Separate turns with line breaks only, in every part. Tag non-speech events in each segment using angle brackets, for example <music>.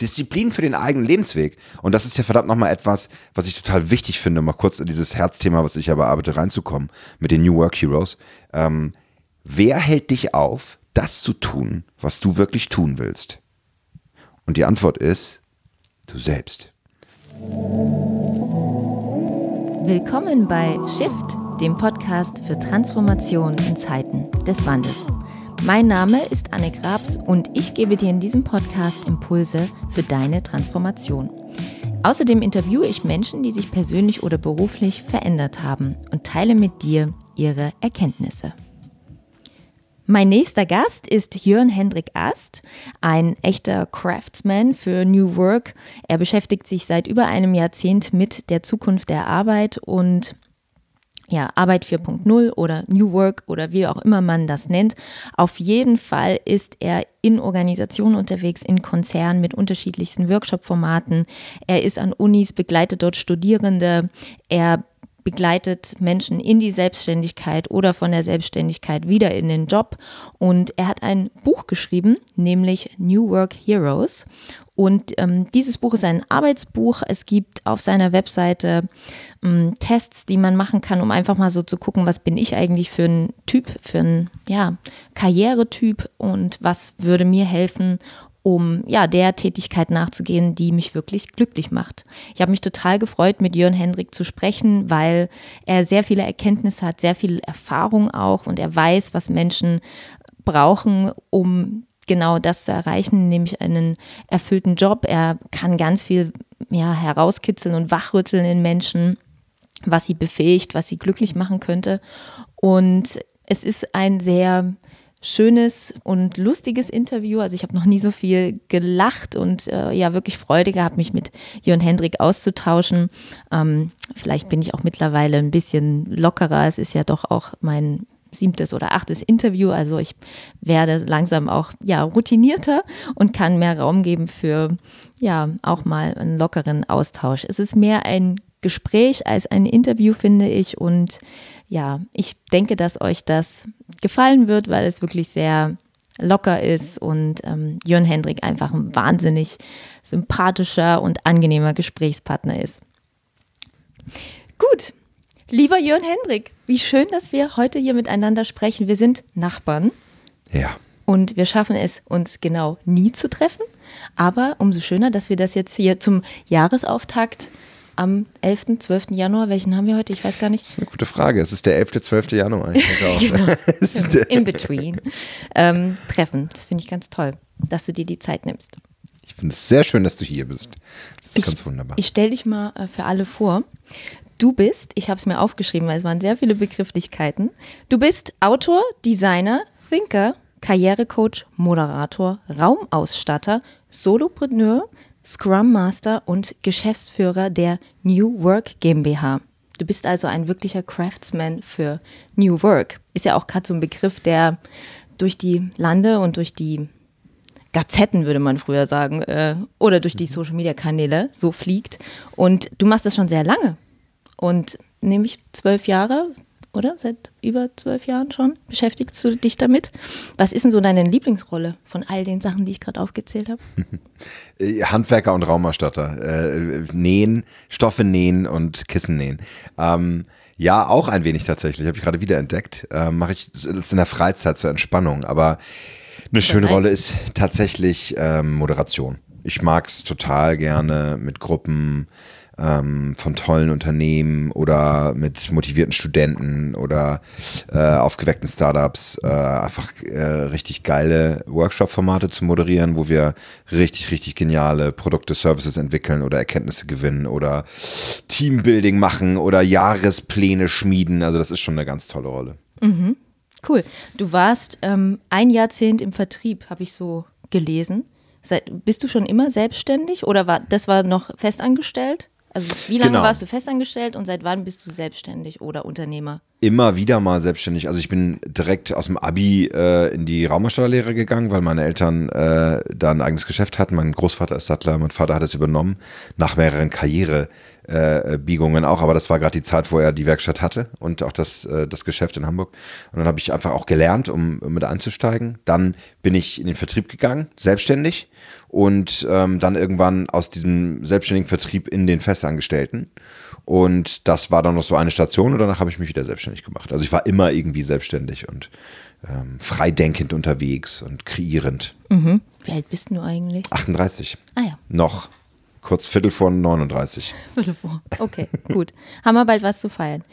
Disziplin für den eigenen Lebensweg. Und das ist ja verdammt nochmal etwas, was ich total wichtig finde, mal kurz in dieses Herzthema, was ich ja bearbeite, reinzukommen, mit den New Work Heroes. Ähm, wer hält dich auf, das zu tun, was du wirklich tun willst? Und die Antwort ist, du selbst.
Willkommen bei Shift, dem Podcast für Transformation in Zeiten des Wandels. Mein Name ist Anne Grabs und ich gebe dir in diesem Podcast Impulse für deine Transformation. Außerdem interviewe ich Menschen, die sich persönlich oder beruflich verändert haben und teile mit dir ihre Erkenntnisse. Mein nächster Gast ist Jörn Hendrik Ast, ein echter Craftsman für New Work. Er beschäftigt sich seit über einem Jahrzehnt mit der Zukunft der Arbeit und ja, Arbeit 4.0 oder New Work oder wie auch immer man das nennt. Auf jeden Fall ist er in Organisationen unterwegs, in Konzernen mit unterschiedlichsten Workshop-Formaten. Er ist an Unis, begleitet dort Studierende. Er begleitet Menschen in die Selbstständigkeit oder von der Selbstständigkeit wieder in den Job. Und er hat ein Buch geschrieben, nämlich New Work Heroes. Und ähm, dieses Buch ist ein Arbeitsbuch. Es gibt auf seiner Webseite ähm, Tests, die man machen kann, um einfach mal so zu gucken, was bin ich eigentlich für ein Typ, für ein ja, Karrieretyp und was würde mir helfen, um ja der Tätigkeit nachzugehen, die mich wirklich glücklich macht. Ich habe mich total gefreut, mit Jörn Hendrik zu sprechen, weil er sehr viele Erkenntnisse hat, sehr viel Erfahrung auch und er weiß, was Menschen brauchen, um genau das zu erreichen, nämlich einen erfüllten Job. Er kann ganz viel ja, herauskitzeln und wachrütteln in Menschen, was sie befähigt, was sie glücklich machen könnte. Und es ist ein sehr schönes und lustiges Interview. Also ich habe noch nie so viel gelacht und äh, ja wirklich Freude gehabt, mich mit Jörn Hendrik auszutauschen. Ähm, vielleicht bin ich auch mittlerweile ein bisschen lockerer. Es ist ja doch auch mein siebtes oder achtes Interview. Also ich werde langsam auch ja routinierter und kann mehr Raum geben für ja auch mal einen lockeren Austausch. Es ist mehr ein Gespräch als ein Interview, finde ich. Und ja, ich denke, dass euch das gefallen wird, weil es wirklich sehr locker ist und ähm, Jörn Hendrik einfach ein wahnsinnig sympathischer und angenehmer Gesprächspartner ist. Gut, lieber Jörn Hendrik, wie schön, dass wir heute hier miteinander sprechen. Wir sind Nachbarn.
Ja.
Und wir schaffen es, uns genau nie zu treffen. Aber umso schöner, dass wir das jetzt hier zum Jahresauftakt am 11., 12. Januar, welchen haben wir heute? Ich weiß gar nicht.
Das ist eine gute Frage. Es ist der 11., 12. Januar. <laughs>
Genau. <laughs> In between. Ähm, treffen. Das finde ich ganz toll, dass du dir die Zeit nimmst.
Ich finde es sehr schön, dass du hier bist. Das ist
ich,
ganz wunderbar.
Ich stelle dich mal äh, für alle vor. Du bist, ich habe es mir aufgeschrieben, weil es waren sehr viele Begrifflichkeiten. Du bist Autor, Designer, Thinker, Karrierecoach, Moderator, Raumausstatter, Solopreneur, Scrum Master und Geschäftsführer der New Work GmbH. Du bist also ein wirklicher Craftsman für New Work. Ist ja auch gerade so ein Begriff, der durch die Lande und durch die Gazetten, würde man früher sagen, äh, oder durch die mhm. Social-Media-Kanäle so fliegt. Und du machst das schon sehr lange. Und nämlich zwölf Jahre, oder? Seit über zwölf Jahren schon beschäftigst du dich damit. Was ist denn so deine Lieblingsrolle von all den Sachen, die ich gerade aufgezählt habe? <laughs>
Äh, Handwerker und Raumerstatter. Äh, nähen, Stoffe nähen und Kissen nähen. Ähm, ja, auch ein wenig tatsächlich. Habe ich gerade wieder entdeckt. Ähm, Mache ich in der Freizeit zur Entspannung. Aber eine schöne Rolle ist tatsächlich ähm, Moderation. Ich mag es total gerne mit Gruppen ähm, von tollen Unternehmen oder mit motivierten Studenten oder äh, aufgeweckten Startups äh, einfach äh, richtig geile Workshop-Formate zu moderieren, wo wir richtig, richtig geniale Produkte, Services entwickeln oder Erkenntnisse gewinnen oder Teambuilding machen oder Jahrespläne schmieden. Also das ist schon eine ganz tolle Rolle.
Mhm. Cool. Du warst ähm, ein Jahrzehnt im Vertrieb, habe ich so gelesen. Seit, bist du schon immer selbstständig oder war das war noch festangestellt? Also wie lange genau. warst du festangestellt und seit wann bist du selbstständig oder Unternehmer?
immer wieder mal selbstständig. Also ich bin direkt aus dem Abi äh, in die Raumausstatterlehre gegangen, weil meine Eltern äh, da ein eigenes Geschäft hatten. Mein Großvater ist Sattler, mein Vater hat es übernommen, nach mehreren Karrierebiegungen äh, auch. Aber das war gerade die Zeit, wo er die Werkstatt hatte und auch das, äh, das Geschäft in Hamburg. Und dann habe ich einfach auch gelernt, um, um mit einzusteigen. Dann bin ich in den Vertrieb gegangen, selbstständig und ähm, dann irgendwann aus diesem selbstständigen Vertrieb in den Festangestellten. Und das war dann noch so eine Station und danach habe ich mich wieder selbstständig gemacht. Also ich war immer irgendwie selbstständig und ähm, freidenkend unterwegs und kreierend.
Mhm. Wie alt bist du eigentlich?
38.
Ah ja.
Noch. Kurz Viertel vor 39.
Viertel vor. Okay, gut. Haben wir bald was zu feiern.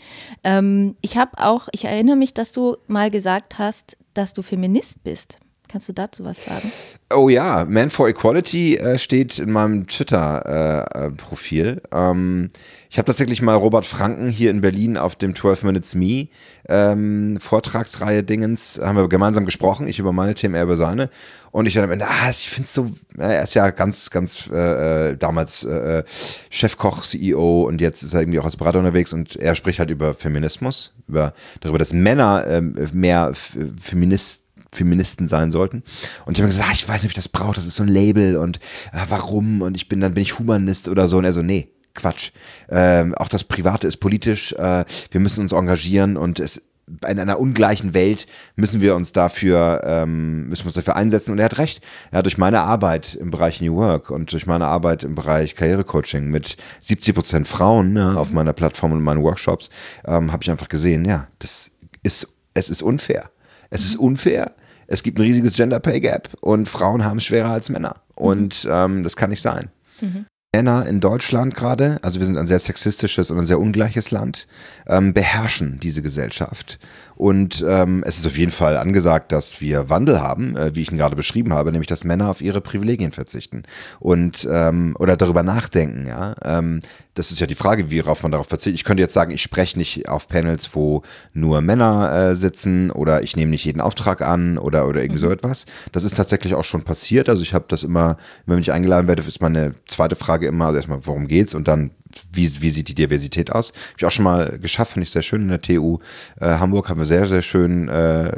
Ähm, ich habe auch, ich erinnere mich, dass du mal gesagt hast, dass du Feminist bist. Kannst du dazu was sagen?
Oh ja, Man for Equality äh, steht in meinem Twitter-Profil. Äh, äh ähm, ich habe tatsächlich mal Robert Franken hier in Berlin auf dem 12 Minutes Me ähm, Vortragsreihe Dingens, haben wir gemeinsam gesprochen, ich über meine Themen, er über seine. Und ich dann am Ende, ah, ich finde es so, er ist ja ganz, ganz äh, äh damals äh, Chefkoch, CEO und jetzt ist er irgendwie auch als Berater unterwegs und er spricht halt über Feminismus, über darüber, dass Männer ähm, mehr Feministen Feministen sein sollten. Und ich habe gesagt, ah, ich weiß nicht, ob ich das brauche, das ist so ein Label und äh, warum? Und ich bin, dann bin ich Humanist oder so. Und er so, nee, Quatsch. Ähm, auch das Private ist politisch. Äh, wir müssen uns engagieren und es in einer ungleichen Welt müssen wir uns dafür ähm, müssen wir uns dafür einsetzen und er hat recht. Ja, durch meine Arbeit im Bereich New Work und durch meine Arbeit im Bereich Karrierecoaching mit 70 Prozent Frauen ne, auf meiner Plattform und meinen Workshops ähm, habe ich einfach gesehen, ja, das ist es ist unfair. Es ist unfair es gibt ein riesiges Gender Pay Gap und Frauen haben es schwerer als Männer. Und ähm, das kann nicht sein. Mhm. Männer in Deutschland gerade, also wir sind ein sehr sexistisches und ein sehr ungleiches Land, ähm, beherrschen diese Gesellschaft. Und ähm, es ist auf jeden Fall angesagt, dass wir Wandel haben, äh, wie ich ihn gerade beschrieben habe, nämlich dass Männer auf ihre Privilegien verzichten und ähm, oder darüber nachdenken. Ja, ähm, das ist ja die Frage, worauf man darauf verzichtet. Ich könnte jetzt sagen, ich spreche nicht auf Panels, wo nur Männer äh, sitzen oder ich nehme nicht jeden Auftrag an oder oder irgend so mhm. etwas. Das ist tatsächlich auch schon passiert. Also ich habe das immer, wenn ich eingeladen werde, ist meine zweite Frage immer also erstmal, worum geht's und dann wie, wie sieht die Diversität aus? Habe ich auch schon mal geschafft, finde ich sehr schön in der TU äh, Hamburg, haben wir sehr, sehr schön äh,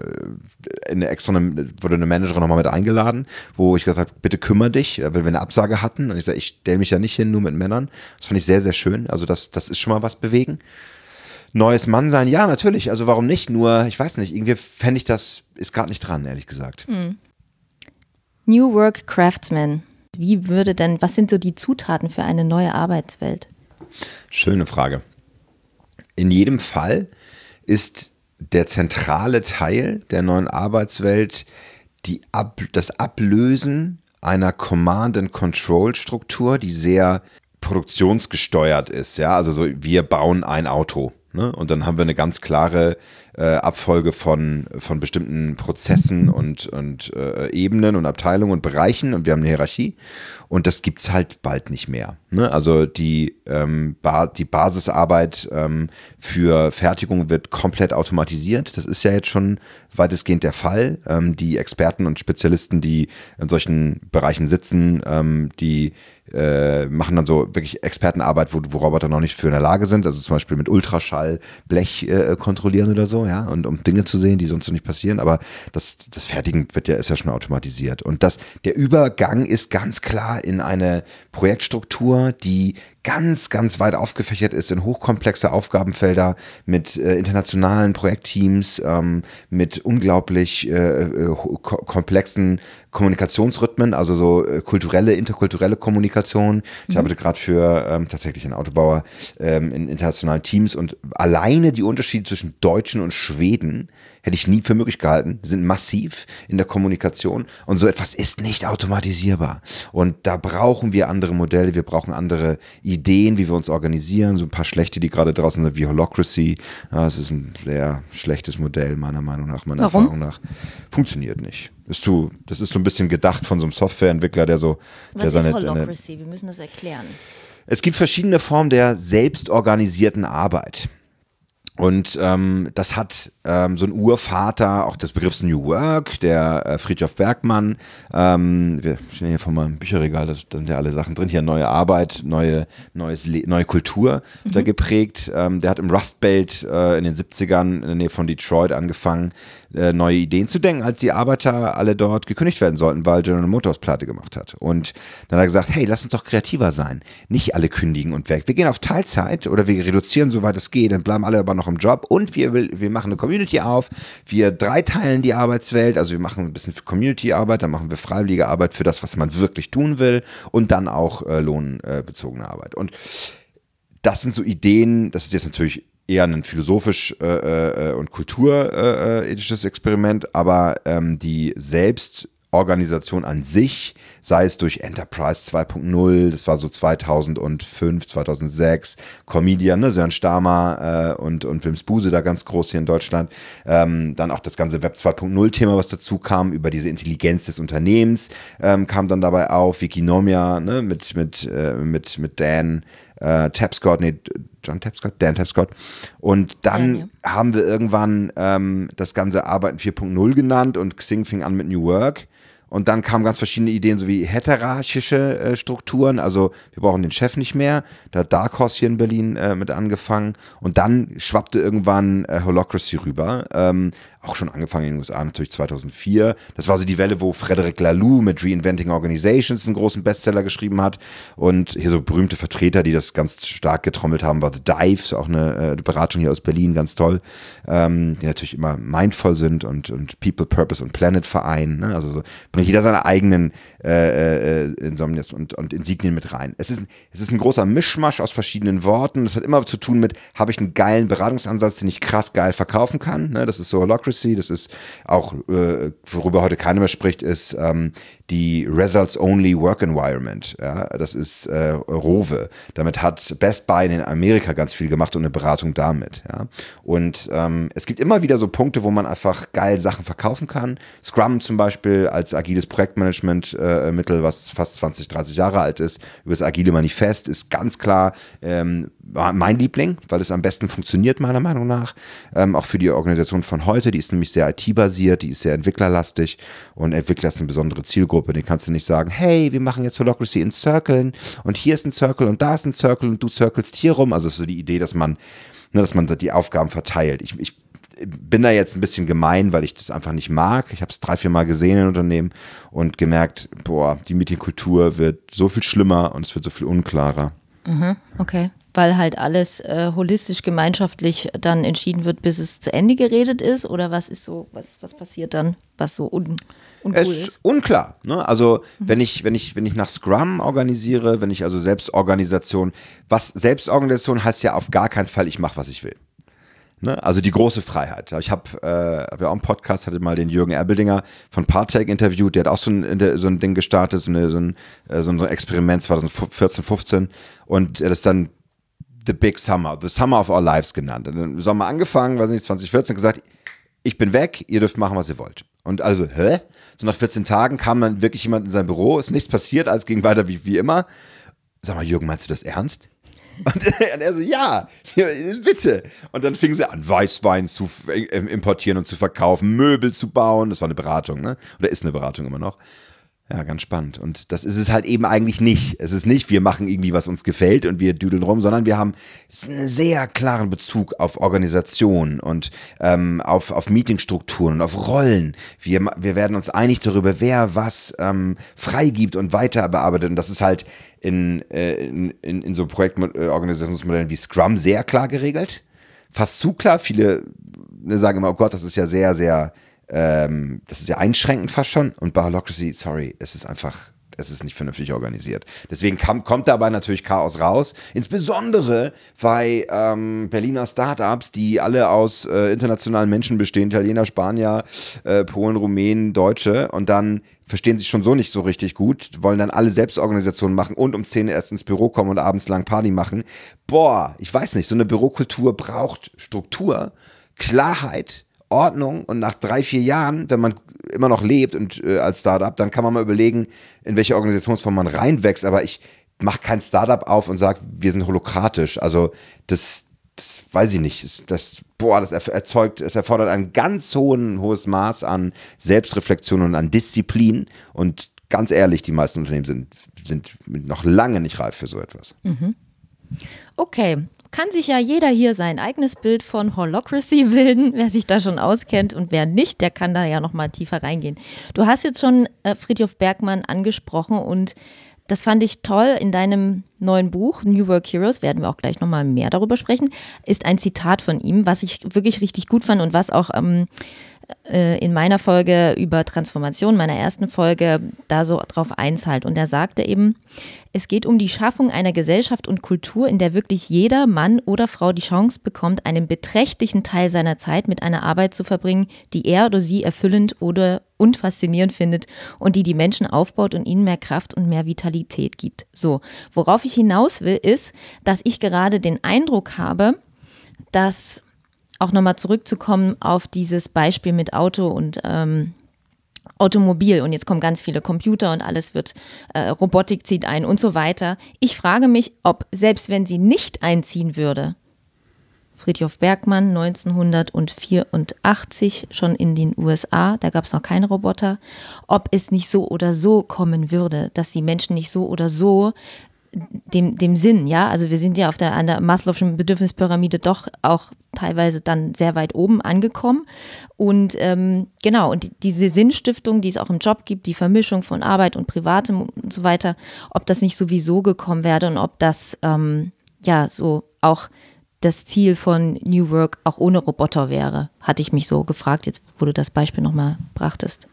in der extra eine, wurde eine Managerin nochmal mit eingeladen, wo ich gesagt habe, bitte kümmere dich, weil wir eine Absage hatten. Und ich sage, ich stelle mich ja nicht hin, nur mit Männern. Das fand ich sehr, sehr schön. Also das, das ist schon mal was bewegen. Neues Mann sein, ja, natürlich. Also warum nicht? Nur, ich weiß nicht, irgendwie fände ich das, ist gerade nicht dran, ehrlich gesagt. Hm.
New Work Craftsman. Wie würde denn, was sind so die Zutaten für eine neue Arbeitswelt?
Schöne Frage. In jedem Fall ist der zentrale Teil der neuen Arbeitswelt die Ab das Ablösen einer Command-and-Control-Struktur, die sehr produktionsgesteuert ist. Ja, also so, wir bauen ein Auto. Ne? Und dann haben wir eine ganz klare äh, Abfolge von, von bestimmten Prozessen und, und äh, Ebenen und Abteilungen und Bereichen und wir haben eine Hierarchie und das gibt es halt bald nicht mehr. Ne? Also die, ähm, ba die Basisarbeit ähm, für Fertigung wird komplett automatisiert. Das ist ja jetzt schon weitestgehend der Fall. Ähm, die Experten und Spezialisten, die in solchen Bereichen sitzen, ähm, die äh, machen dann so wirklich Expertenarbeit, wo, wo Roboter noch nicht für in der Lage sind, also zum Beispiel mit Ultraschall Blech äh, kontrollieren oder so, ja, und um Dinge zu sehen, die sonst nicht passieren. Aber das, das Fertigen wird ja, ist ja schon automatisiert. Und das, der Übergang ist ganz klar in eine Projektstruktur, die ganz, ganz weit aufgefächert ist in hochkomplexe Aufgabenfelder mit äh, internationalen Projektteams, ähm, mit unglaublich äh, äh, komplexen Kommunikationsrhythmen, also so äh, kulturelle, interkulturelle Kommunikation. Ich mhm. arbeite gerade für ähm, tatsächlich einen Autobauer ähm, in internationalen Teams und alleine die Unterschiede zwischen Deutschen und Schweden hätte ich nie für möglich gehalten, sind massiv in der Kommunikation und so etwas ist nicht automatisierbar. Und da brauchen wir andere Modelle, wir brauchen andere Ideen, wie wir uns organisieren, so ein paar schlechte, die gerade draußen sind, wie Holocracy. Das ist ein sehr schlechtes Modell, meiner Meinung nach, meiner Warum? Erfahrung nach. Funktioniert nicht. Ist zu, das ist so ein bisschen gedacht von so einem Softwareentwickler, der so.
Was
der
seine, ist Holocracy? Wir müssen das erklären.
Es gibt verschiedene Formen der selbstorganisierten Arbeit. Und ähm, das hat ähm, so ein Urvater auch des Begriffs New Work, der äh, Friedhof Bergmann. Ähm, wir stehen hier vor meinem Bücherregal, da sind ja alle Sachen drin. Hier neue Arbeit, neue, neues neue Kultur mhm. da geprägt. Ähm, der hat im Rust Belt äh, in den 70ern in der Nähe von Detroit angefangen, äh, neue Ideen zu denken, als die Arbeiter alle dort gekündigt werden sollten, weil General Motors Platte gemacht hat. Und dann hat er gesagt, hey, lass uns doch kreativer sein. Nicht alle kündigen und weg. Wir gehen auf Teilzeit oder wir reduzieren, soweit es geht, dann bleiben alle aber noch im Job und wir, wir machen eine Community auf. Wir dreiteilen die Arbeitswelt, also wir machen ein bisschen Community-Arbeit, dann machen wir freiwillige Arbeit für das, was man wirklich tun will und dann auch äh, lohnbezogene Arbeit. Und das sind so Ideen, das ist jetzt natürlich eher ein philosophisch äh, äh, und kulturethisches äh, Experiment, aber ähm, die Selbstorganisation an sich, sei es durch Enterprise 2.0, das war so 2005, 2006, Comedian, ne, Sören Stamer äh, und, und Wilms Buse da ganz groß hier in Deutschland, ähm, dann auch das ganze Web 2.0 Thema, was dazu kam, über diese Intelligenz des Unternehmens, ähm, kam dann dabei auf, Wikinomia, ne, mit, mit, äh, mit, mit Dan, äh, Tapscott, nee, John Tapscott, Dan Tapscott. Und dann ja, ja. haben wir irgendwann ähm, das ganze Arbeiten 4.0 genannt und Xing fing an mit New Work. Und dann kamen ganz verschiedene Ideen, so wie heterarchische äh, Strukturen. Also wir brauchen den Chef nicht mehr. Da hat Dark Horse hier in Berlin äh, mit angefangen. Und dann schwappte irgendwann äh, Holocracy rüber. Ähm, auch schon angefangen in den USA, natürlich 2004. Das war so die Welle, wo Frederic Laloux mit Reinventing Organizations einen großen Bestseller geschrieben hat. Und hier so berühmte Vertreter, die das ganz stark getrommelt haben, war The Dives, auch eine äh, Beratung hier aus Berlin, ganz toll. Ähm, die natürlich immer mindful sind und, und People, Purpose und Planet vereinen. Ne? Also so bringt jeder seine eigenen äh, äh, Insomnias und, und Insignien mit rein. Es ist, es ist ein großer Mischmasch aus verschiedenen Worten. Das hat immer zu tun mit, habe ich einen geilen Beratungsansatz, den ich krass geil verkaufen kann. Ne? Das ist so Holocracy. Das ist auch, äh, worüber heute keiner mehr spricht, ist ähm, die Results Only Work Environment. Ja? Das ist äh, Rowe. Damit hat Best Buy in Amerika ganz viel gemacht und eine Beratung damit. Ja? Und ähm, es gibt immer wieder so Punkte, wo man einfach geil Sachen verkaufen kann. Scrum zum Beispiel als agiles Projektmanagement äh, was fast 20, 30 Jahre alt ist, über das Agile Manifest, ist ganz klar ähm, mein Liebling, weil es am besten funktioniert, meiner Meinung nach. Ähm, auch für die Organisation von heute, die ist nämlich sehr IT-basiert, die ist sehr entwicklerlastig und Entwickler ist eine besondere Zielgruppe. Den kannst du nicht sagen, hey, wir machen jetzt Holocracy in Circlen und hier ist ein Circle und da ist ein Circle und du circlest hier rum. Also ist so die Idee, dass man, ne, dass man die Aufgaben verteilt. Ich, ich bin da jetzt ein bisschen gemein, weil ich das einfach nicht mag. Ich habe es drei, vier Mal gesehen in Unternehmen und gemerkt, boah, die Medienkultur wird so viel schlimmer und es wird so viel unklarer.
Mhm, okay. Weil halt alles äh, holistisch, gemeinschaftlich dann entschieden wird, bis es zu Ende geredet ist? Oder was ist so, was, was passiert dann, was so un, uncool es ist?
Unklar. Ne? Also mhm. wenn ich, wenn ich, wenn ich nach Scrum organisiere, wenn ich also Selbstorganisation, was Selbstorganisation heißt ja auf gar keinen Fall, ich mache, was ich will. Ne? Also die große Freiheit. Ich habe äh, hab ja auch einen Podcast, hatte mal den Jürgen Erbeldinger von Partech interviewt, der hat auch so ein, so ein Ding gestartet, so, eine, so, ein, äh, so ein Experiment 2014, 15 und er ist dann The Big Summer, The Summer of Our Lives genannt. Und Im Sommer angefangen, weiß nicht, 2014 gesagt, ich bin weg, ihr dürft machen, was ihr wollt. Und also, hä? So nach 14 Tagen kam dann wirklich jemand in sein Büro, ist nichts passiert, alles ging weiter wie, wie immer. Sag mal, Jürgen, meinst du das ernst? <laughs> Und, er so, ja, bitte. Und dann fingen sie an, Weißwein zu äh, importieren und zu verkaufen, Möbel zu bauen. Das war eine Beratung, ne? Oder ist eine Beratung immer noch. Ja, ganz spannend. Und das ist es halt eben eigentlich nicht. Es ist nicht, wir machen irgendwie, was uns gefällt und wir düdeln rum, sondern wir haben einen sehr klaren Bezug auf Organisation und ähm, auf, auf Meetingstrukturen und auf Rollen. Wir, wir werden uns einig darüber, wer was ähm, freigibt und weiter bearbeitet. Und das ist halt in, äh, in, in, in so Projektorganisationsmodellen wie Scrum sehr klar geregelt. Fast zu klar. Viele ne, sagen immer, oh Gott, das ist ja sehr, sehr ähm, das ist ja einschränkend fast schon. Und bei Holocracy, sorry, es ist einfach es ist nicht vernünftig organisiert. Deswegen kam, kommt dabei natürlich Chaos raus. Insbesondere bei ähm, Berliner Startups, die alle aus äh, internationalen Menschen bestehen, Italiener, Spanier, äh, Polen, Rumänen, Deutsche. Und dann verstehen sich schon so nicht so richtig gut, wollen dann alle Selbstorganisationen machen und um 10 erst ins Büro kommen und abends lang Party machen. Boah, ich weiß nicht, so eine Bürokultur braucht Struktur, Klarheit, Ordnung und nach drei, vier Jahren, wenn man immer noch lebt und äh, als Startup, dann kann man mal überlegen, in welche Organisationsform man reinwächst. Aber ich mache kein Startup auf und sage, wir sind holokratisch. Also das, das weiß ich nicht, das, boah, das erzeugt, es erfordert ein ganz hohen, hohes Maß an Selbstreflexion und an Disziplin. Und ganz ehrlich, die meisten Unternehmen sind, sind noch lange nicht reif für so etwas. Mhm.
Okay, kann sich ja jeder hier sein eigenes Bild von Holocracy <laughs> bilden, wer sich da schon auskennt und wer nicht, der kann da ja noch mal tiefer reingehen. Du hast jetzt schon äh, Friedhof Bergmann angesprochen und das fand ich toll in deinem neuen Buch New Work Heroes, werden wir auch gleich nochmal mehr darüber sprechen, ist ein Zitat von ihm, was ich wirklich richtig gut fand und was auch ähm, äh, in meiner Folge über Transformation, meiner ersten Folge, da so drauf einzahlt. Und er sagte eben, es geht um die Schaffung einer Gesellschaft und Kultur, in der wirklich jeder Mann oder Frau die Chance bekommt, einen beträchtlichen Teil seiner Zeit mit einer Arbeit zu verbringen, die er oder sie erfüllend oder und faszinierend findet und die die Menschen aufbaut und ihnen mehr Kraft und mehr Vitalität gibt. So, worauf ich hinaus will, ist, dass ich gerade den Eindruck habe, dass auch nochmal zurückzukommen auf dieses Beispiel mit Auto und ähm, Automobil und jetzt kommen ganz viele Computer und alles wird, äh, Robotik zieht ein und so weiter. Ich frage mich, ob selbst wenn sie nicht einziehen würde, Friedhof Bergmann 1984 schon in den USA, da gab es noch keine Roboter, ob es nicht so oder so kommen würde, dass die Menschen nicht so oder so dem, dem Sinn, ja. Also wir sind ja auf der, an der Maslow'schen Bedürfnispyramide doch auch teilweise dann sehr weit oben angekommen. Und ähm, genau, und die, diese Sinnstiftung, die es auch im Job gibt, die Vermischung von Arbeit und Privatem und so weiter, ob das nicht sowieso gekommen wäre und ob das ähm, ja so auch das Ziel von New Work auch ohne Roboter wäre, hatte ich mich so gefragt, jetzt wo du das Beispiel nochmal brachtest.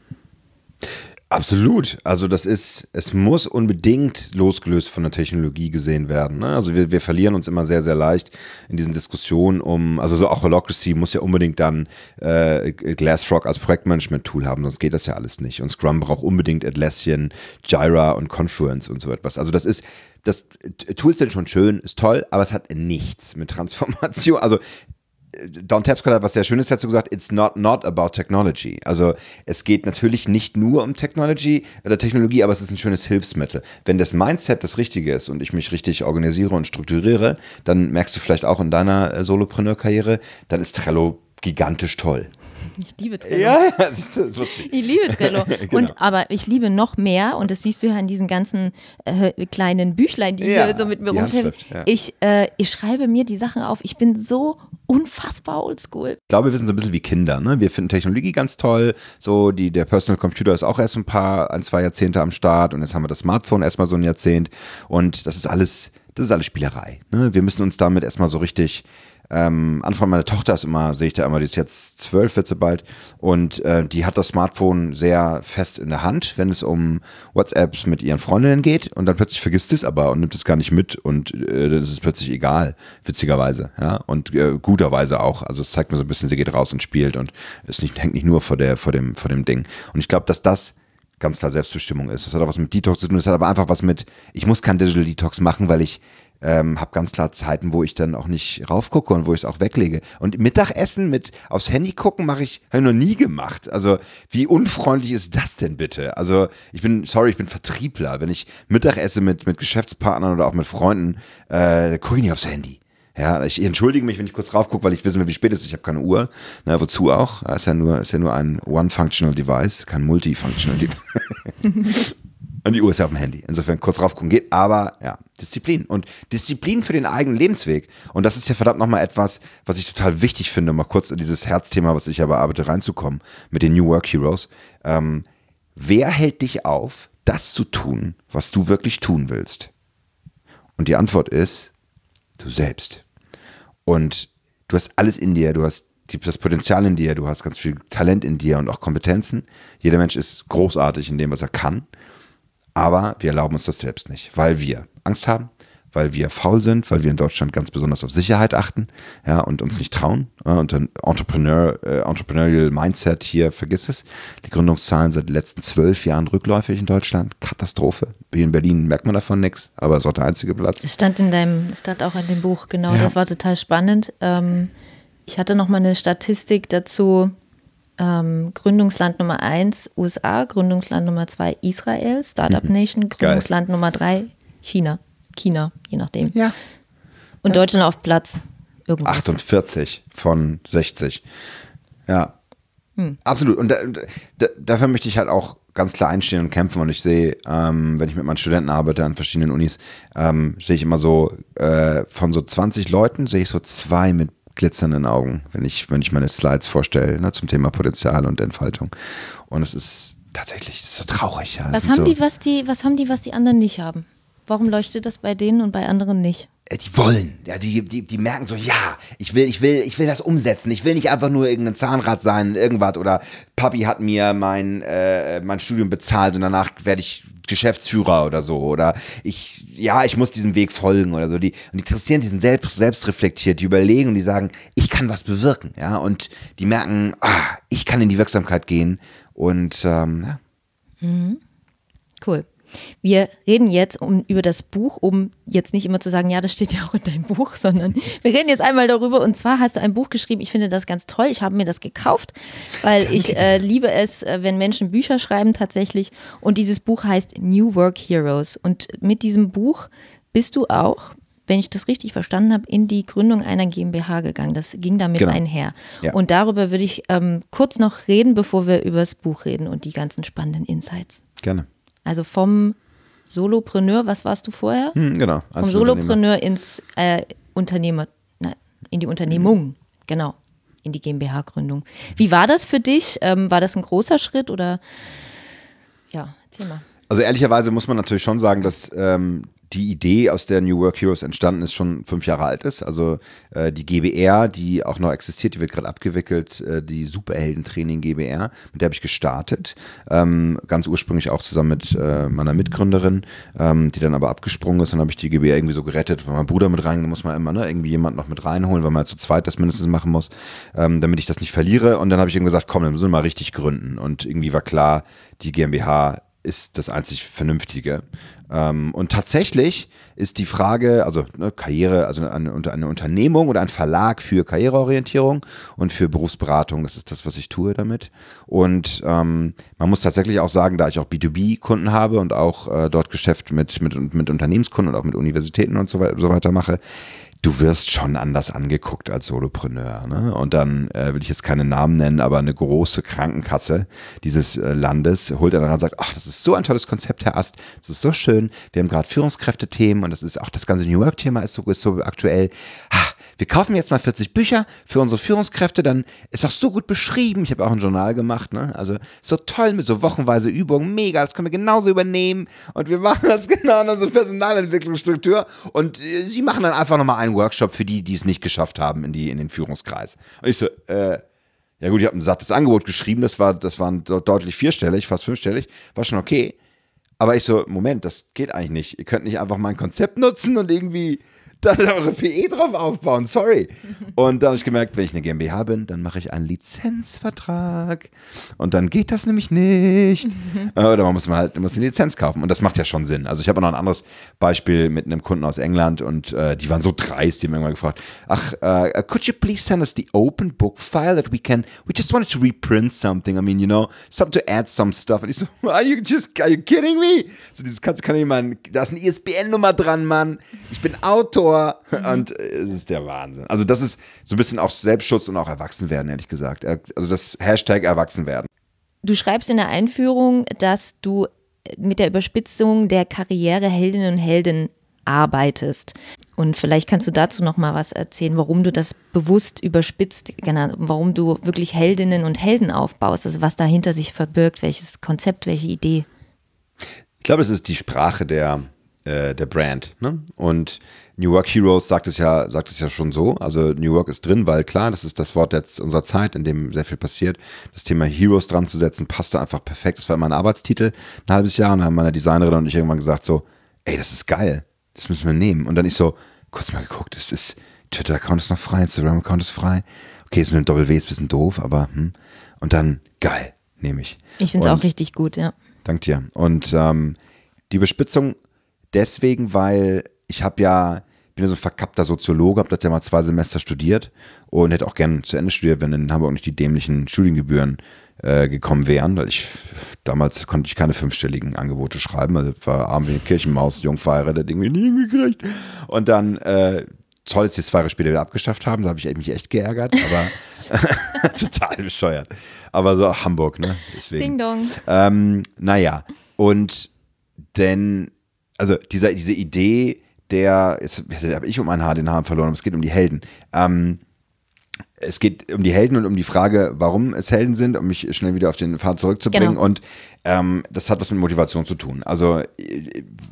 Absolut. Also das ist, es muss unbedingt losgelöst von der Technologie gesehen werden. Ne? Also wir, wir verlieren uns immer sehr, sehr leicht in diesen Diskussionen um, also so auch Holocracy muss ja unbedingt dann äh, Glassfrog als Projektmanagement-Tool haben, sonst geht das ja alles nicht. Und Scrum braucht unbedingt Atlassian, Jira und Confluence und so etwas. Also das ist, das Tools sind schon schön, ist toll, aber es hat nichts mit Transformation. Also Don Tapscott hat was sehr Schönes dazu gesagt, it's not not about technology. Also es geht natürlich nicht nur um Technology oder Technologie, aber es ist ein schönes Hilfsmittel. Wenn das Mindset das Richtige ist und ich mich richtig organisiere und strukturiere, dann merkst du vielleicht auch in deiner äh, Solopreneur-Karriere, dann ist Trello gigantisch toll.
Ich liebe Trello. Ja, ich liebe Trello. <laughs> genau. Und aber ich liebe noch mehr, und das siehst du ja in diesen ganzen äh, kleinen Büchlein, die ja, hier so mit mir rumschreiben. Ja. Ich, äh, ich schreibe mir die Sachen auf. Ich bin so unfassbar oldschool.
Ich glaube, wir sind so ein bisschen wie Kinder. Ne? Wir finden Technologie ganz toll. So, die, der Personal Computer ist auch erst ein paar, ein, zwei Jahrzehnte am Start und jetzt haben wir das Smartphone erstmal so ein Jahrzehnt. Und das ist alles, das ist alles Spielerei. Ne? Wir müssen uns damit erstmal so richtig ähm, Anfang meiner Tochter ist immer, sehe ich da immer, die ist jetzt zwölf, wird sie bald. Und äh, die hat das Smartphone sehr fest in der Hand, wenn es um WhatsApps mit ihren Freundinnen geht. Und dann plötzlich vergisst es aber und nimmt es gar nicht mit. Und äh, das ist plötzlich egal, witzigerweise. Ja? Und äh, guterweise auch. Also es zeigt mir so ein bisschen, sie geht raus und spielt und es nicht, hängt nicht nur vor, der, vor, dem, vor dem Ding. Und ich glaube, dass das ganz klar Selbstbestimmung ist. Das hat auch was mit Detox zu tun. Das hat aber einfach was mit, ich muss kein Digital Detox machen, weil ich ähm, habe ganz klar Zeiten, wo ich dann auch nicht raufgucke und wo ich es auch weglege. Und Mittagessen mit aufs Handy gucken mache ich, habe ich noch nie gemacht. Also wie unfreundlich ist das denn bitte? Also ich bin, sorry, ich bin Vertriebler. Wenn ich Mittag esse mit, mit Geschäftspartnern oder auch mit Freunden, äh, gucke ich nicht aufs Handy. Ja, ich entschuldige mich, wenn ich kurz drauf gucke, weil ich wissen will, wie spät es ist. Ich habe keine Uhr. Na, wozu auch? Ist ja nur, ist ja nur ein One-Functional Device, kein Multifunctional Device. <laughs> Und die Uhr ist ja auf dem Handy. Insofern kurz drauf gucken geht. Aber ja, Disziplin. Und Disziplin für den eigenen Lebensweg. Und das ist ja verdammt nochmal etwas, was ich total wichtig finde, um mal kurz in dieses Herzthema, was ich ja bearbeite, reinzukommen, mit den New Work Heroes. Ähm, wer hält dich auf, das zu tun, was du wirklich tun willst? Und die Antwort ist, du selbst. Und du hast alles in dir. Du hast das Potenzial in dir, du hast ganz viel Talent in dir und auch Kompetenzen. Jeder Mensch ist großartig in dem, was er kann. Aber wir erlauben uns das selbst nicht, weil wir Angst haben, weil wir faul sind, weil wir in Deutschland ganz besonders auf Sicherheit achten ja, und uns nicht trauen. Und ein Entrepreneur, äh, Entrepreneurial Mindset hier, vergiss es. Die Gründungszahlen seit den letzten zwölf Jahren rückläufig in Deutschland. Katastrophe. Hier in Berlin merkt man davon nichts, aber es ist auch der einzige Platz.
Das stand in deinem, stand auch in dem Buch, genau. Ja. Das war total spannend. Ähm, ich hatte noch mal eine Statistik dazu ähm, Gründungsland Nummer 1 USA, Gründungsland Nummer 2 Israel, Startup mhm. Nation, Gründungsland Geil. Nummer 3 China. China, je nachdem.
Ja.
Und ja. Deutschland auf Platz Irgendwas.
48 von 60. Ja. Absolut. Und da, da, dafür möchte ich halt auch ganz klar einstehen und kämpfen. Und ich sehe, ähm, wenn ich mit meinen Studenten arbeite an verschiedenen Unis, ähm, sehe ich immer so, äh, von so 20 Leuten sehe ich so zwei mit glitzernden Augen, wenn ich, wenn ich meine Slides vorstelle ne, zum Thema Potenzial und Entfaltung. Und es ist tatsächlich so traurig. Ja.
Was haben
so,
die, was die, was haben die, was die anderen nicht haben? Warum leuchtet das bei denen und bei anderen nicht?
äh, die wollen, ja, die, die, die merken so, ja, ich will, ich will, ich will das umsetzen. Ich will nicht einfach nur irgendein Zahnrad sein, irgendwas oder Papi hat mir mein, äh, mein Studium bezahlt und danach werde ich Geschäftsführer oder so oder ich, ja, ich muss diesem Weg folgen oder so. Die, und die interessieren, die sind selbst, selbst reflektiert, die überlegen und die sagen, ich kann was bewirken, ja, und die merken, ah, ich kann in die Wirksamkeit gehen und ähm, ja.
Cool. Wir reden jetzt um, über das Buch, um jetzt nicht immer zu sagen, ja, das steht ja auch in deinem Buch, <laughs> sondern wir reden jetzt einmal darüber. Und zwar hast du ein Buch geschrieben, ich finde das ganz toll. Ich habe mir das gekauft, weil ich äh, liebe es, äh, wenn Menschen Bücher schreiben tatsächlich. Und dieses Buch heißt New Work Heroes. Und mit diesem Buch bist du auch, wenn ich das richtig verstanden habe, in die Gründung einer GmbH gegangen. Das ging damit
Genau.
einher.
Ja.
Und darüber würde ich ähm, kurz noch reden, bevor wir über das Buch reden und die ganzen spannenden Insights.
Gerne.
Also vom Solopreneur, was warst du vorher?
Hm, genau.
Vom. Solopreneur ins äh, Unternehmer, na, in die Unternehmung, genau, in die GmbH-Gründung. Wie war das für dich? Ähm, war das ein großer Schritt oder ja, erzähl mal.
Also ehrlicherweise muss man natürlich schon sagen, dass ähm, die Idee, aus der New Work Heroes entstanden ist, schon fünf Jahre alt ist. Also äh, die GBR, die auch noch existiert, die wird gerade abgewickelt, äh, die Superheldentraining GBR, mit der habe ich gestartet. Ähm, ganz ursprünglich auch zusammen mit äh, meiner Mitgründerin, ähm, die dann aber abgesprungen ist. Dann habe ich die GBR irgendwie so gerettet, weil mein Bruder mit rein, muss man immer ne, irgendwie jemand noch mit reinholen, weil man halt zu zweit das mindestens machen muss, ähm, damit ich das nicht verliere. Und dann habe ich irgendwie gesagt, komm, dann müssen wir mal richtig gründen. Und irgendwie war klar, die GmbH ist das einzig Vernünftige. Ähm, und tatsächlich ist die Frage, also ne, Karriere, also eine, eine Unternehmung oder ein Verlag für Karriereorientierung und für Berufsberatung, das ist das, was ich tue damit. Und ähm, man muss tatsächlich auch sagen, da ich auch B2B-Kunden habe und auch äh, dort Geschäft mit, mit, mit Unternehmenskunden und auch mit Universitäten und so, wei so weiter mache, du wirst schon anders angeguckt als Solopreneur. Ne? Und dann äh, will ich jetzt keine Namen nennen, aber eine große Krankenkasse dieses äh, Landes holt dann ran und sagt, ach, das ist so ein tolles Konzept, Herr Ast, das ist so schön, wir haben gerade Führungskräftethemen und das ist auch das ganze New Work-Thema ist so, ist so aktuell. Ha, wir kaufen jetzt mal 40 Bücher für unsere Führungskräfte, dann ist auch so gut beschrieben. Ich habe auch ein Journal gemacht, ne? Also so toll mit so wochenweise Übungen, mega, das können wir genauso übernehmen und wir machen das <laughs> genau in unserer Personalentwicklungsstruktur und äh, sie machen dann einfach nochmal einen Workshop für die, die es nicht geschafft haben in, die, in den Führungskreis. Und ich so, äh, ja gut, ich habe ein sattes Angebot geschrieben, das war, das waren de- deutlich vierstellig, fast fünfstellig, war schon okay. Aber ich so, Moment, das geht eigentlich nicht. Ihr könnt nicht einfach mein Konzept nutzen und irgendwie dann <laughs> eure PE drauf aufbauen. Sorry. Und dann habe ich gemerkt, wenn ich eine GmbH bin, dann mache ich einen Lizenzvertrag. Und dann geht das nämlich nicht. Äh, Oder man muss mal halt muss eine Lizenz kaufen. Und das macht ja schon Sinn. Also ich habe noch ein anderes Beispiel mit einem Kunden aus England und äh, die waren so dreist, die haben irgendwann gefragt, ach, äh, could you please send us the open book file that we can, we just wanted to reprint something. I mean, you know, something to add some stuff. Und ich so, <laughs> are you just, are you kidding me? So dieses kannst du kann ich mal, da ist eine ISBN-Nummer dran, Mann. Ich bin Autor. <laughs> Und äh, es ist der Wahnsinn. Also das ist so ein bisschen auch Selbstschutz und auch Erwachsenwerden, ehrlich gesagt. Also das Hashtag Erwachsenwerden.
Du schreibst in der Einführung, dass du mit der Überspitzung der Karriere Heldinnen und Helden arbeitest. Und vielleicht kannst du dazu noch mal was erzählen, warum du das bewusst überspitzt, genau, warum du wirklich Heldinnen und Helden aufbaust, also was dahinter sich verbirgt, welches Konzept, welche Idee.
Ich glaube, es ist die Sprache der, äh, der Brand. Ne? Und New Work Heroes sagt es ja, sagt es ja schon so. Also New Work ist drin, weil klar, das ist das Wort jetzt unserer Zeit, in dem sehr viel passiert. Das Thema Heroes dran zu setzen, passte einfach perfekt. Das war mein Arbeitstitel ein halbes Jahr und dann haben meine Designerin und ich irgendwann gesagt so, ey, das ist geil, das müssen wir nehmen. Und dann ich so, kurz mal geguckt, das ist, Twitter-Account ist noch frei, Instagram-Account ist frei. Okay, das mit dem Doppel-W ist ein bisschen doof, aber hm. Und dann, geil, nehme ich.
Ich finde es auch richtig gut, ja.
Dank dir. Und ähm, die Bespitzung deswegen, weil ich habe ja, bin ja so ein verkappter Soziologe, habe das ja mal zwei Semester studiert und hätte auch gern zu Ende studiert, wenn in Hamburg nicht die dämlichen Studiengebühren äh, gekommen wären. Weil ich damals konnte ich keine fünfstelligen Angebote schreiben. Also war arm wie eine Kirchenmaus, jung verheiratet, irgendwie nie hingekriegt. Und dann äh, Zoll sie zwei Jahre später wieder abgeschafft haben. Da habe ich mich echt geärgert, aber <laughs> <laughs> total bescheuert. Aber so Hamburg, ne? Deswegen.
Ding dong.
Ähm, naja, und denn, also dieser, diese Idee der, jetzt habe ich um ein Haar den Haaren verloren, aber es geht um die Helden. Ähm, es geht um die Helden und um die Frage, warum es Helden sind, um mich schnell wieder auf den Pfad zurückzubringen.
Genau.
Und ähm, das hat was mit Motivation zu tun. Also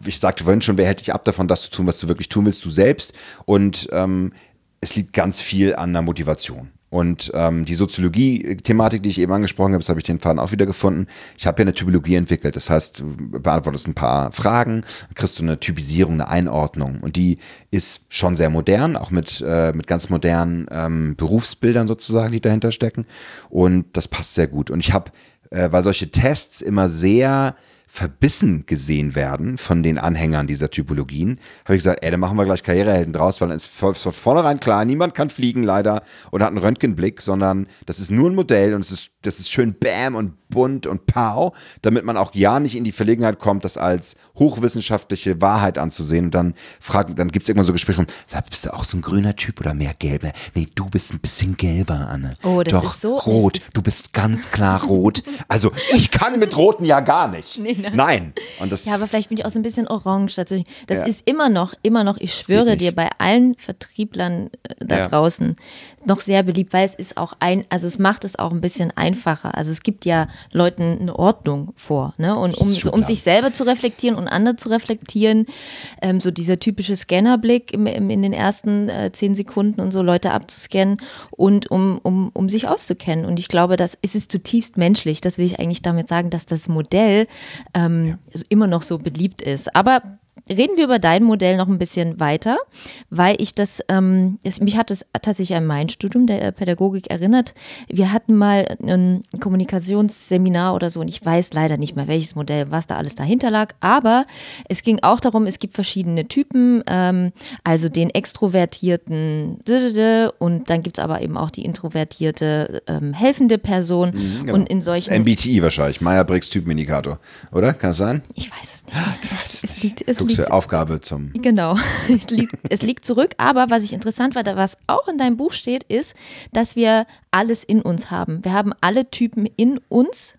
ich sagte vorhin schon, wer hält dich ab davon, das zu tun, was du wirklich tun willst, du selbst. Und ähm, es liegt ganz viel an der Motivation. Und ähm, die Soziologie-Thematik, die ich eben angesprochen habe, das habe ich den Faden auch wieder gefunden. Ich habe ja eine Typologie entwickelt. Das heißt, du beantwortest ein paar Fragen, kriegst du eine Typisierung, eine Einordnung. Und die ist schon sehr modern, auch mit, äh, mit ganz modernen ähm, Berufsbildern sozusagen, die dahinter stecken. Und das passt sehr gut. Und ich habe, äh, weil solche Tests immer sehr verbissen gesehen werden von den Anhängern dieser Typologien, habe ich gesagt, ey, dann machen wir gleich Karrierehelden draus, weil dann ist von vornherein klar, niemand kann fliegen leider oder hat einen Röntgenblick, sondern das ist nur ein Modell und es ist, das ist schön bam und bunt und pow, damit man auch ja nicht in die Verlegenheit kommt, das als hochwissenschaftliche Wahrheit anzusehen und dann fragt, dann gibt es irgendwann so Gespräche, sag, bist du auch so ein grüner Typ oder mehr gelber? Nee, du bist ein bisschen gelber, Anne.
Oh, das
Doch,
ist so-
rot,
ist-
du bist ganz klar rot. Also, ich kann mit roten ja gar nicht. nein. Und das
Ja, aber vielleicht bin ich auch so ein bisschen orange. Tatsächlich. Das
Ja.
ist immer noch, immer noch, ich schwöre dir, bei allen Vertrieblern äh, da
Ja.
draußen noch sehr beliebt, weil es ist auch ein, also es macht es auch ein bisschen einfacher. Also es gibt ja Leuten eine Ordnung vor, ne? Und um, um sich selber zu reflektieren und andere zu reflektieren, ähm, so dieser typische Scannerblick im, im, in den ersten äh, zehn Sekunden und so Leute abzuscannen und um, um, um sich auszukennen. Und ich glaube, das es ist zutiefst menschlich. Das will ich eigentlich damit sagen, dass das Modell ähm, also immer noch so beliebt ist. Aber reden wir über dein Modell noch ein bisschen weiter, weil ich das, ähm, es, mich hat es tatsächlich an mein Studium der Pädagogik erinnert. Wir hatten mal ein Kommunikationsseminar oder so und ich weiß leider nicht mehr, welches Modell, was da alles dahinter lag, aber es ging auch darum, es gibt verschiedene Typen, ähm, also den extrovertierten und dann gibt es aber eben auch die introvertierte, ähm, helfende Person
genau.
und in solchen,
MBTI wahrscheinlich, Meyer-Briggs Typenindikator, oder? Kann das sein?
ich weiß es nicht. Es liegt, es
Guckst
liegt
Aufgabe zum.
Genau, <laughs> es liegt, es liegt zurück. Aber was ich interessant war, da was auch in deinem Buch steht, ist, dass wir alles in uns haben. Wir haben alle Typen in uns,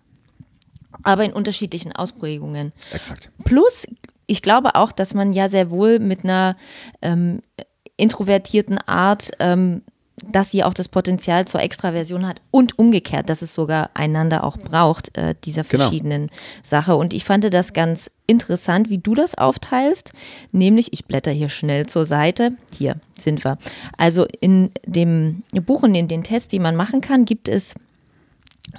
aber in unterschiedlichen Ausprägungen.
Exakt.
Plus, ich glaube auch, dass man ja sehr wohl mit einer ähm, introvertierten Art, ähm, dass sie auch das Potenzial zur Extraversion hat und umgekehrt, dass es sogar einander auch braucht, äh, dieser
Genau.
verschiedenen Sache. Und ich fand das ganz interessant, wie du das aufteilst. Nämlich, ich blätter hier schnell zur Seite. Hier sind wir. Also in dem Buch und in den Tests, die man machen kann, gibt es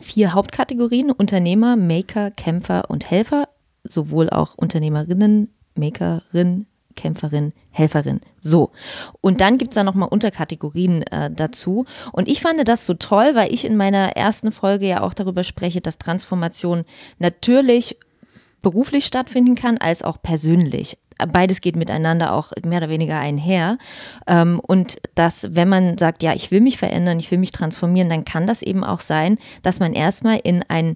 vier Hauptkategorien: Unternehmer, Maker, Kämpfer und Helfer, sowohl auch Unternehmerinnen, Makerin, Kämpferin, Helferin. So. Und dann gibt es da nochmal Unterkategorien äh, dazu. Und ich fand das so toll, weil ich in meiner ersten Folge ja auch darüber spreche, dass Transformation natürlich beruflich stattfinden kann, als auch persönlich. Beides geht miteinander auch mehr oder weniger einher. Ähm, und dass, wenn man sagt, ja, ich will mich verändern, ich will mich transformieren, dann kann das eben auch sein, dass man erstmal in ein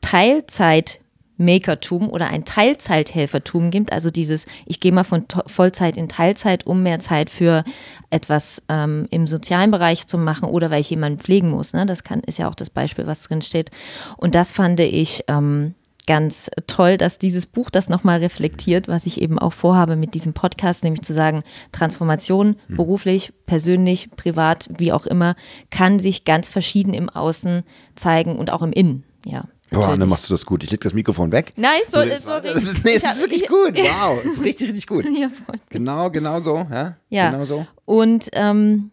Teilzeit Makertum oder ein Teilzeithelfertum gibt, also dieses, ich gehe mal von To- Vollzeit in Teilzeit, um mehr Zeit für etwas ähm, im sozialen Bereich zu machen oder weil ich jemanden pflegen muss. Ne? Das kann, ist ja auch das Beispiel, was drin steht. Und das fand ich ähm, ganz toll, dass dieses Buch das nochmal reflektiert, was ich eben auch vorhabe mit diesem Podcast, nämlich zu sagen, Transformation, beruflich, persönlich, privat, wie auch immer, kann sich ganz verschieden im Außen zeigen und auch im Innen. Ja.
Boah, dann machst du das gut. Ich leg das Mikrofon weg.
Nein, so, sorry.
Das ist, nee,
hab-
ist wirklich
ich-
gut. <laughs> Wow, das ist richtig, richtig gut.
Ja.
Genau, genau so. Ja,
Ja.
genau so.
Und ähm,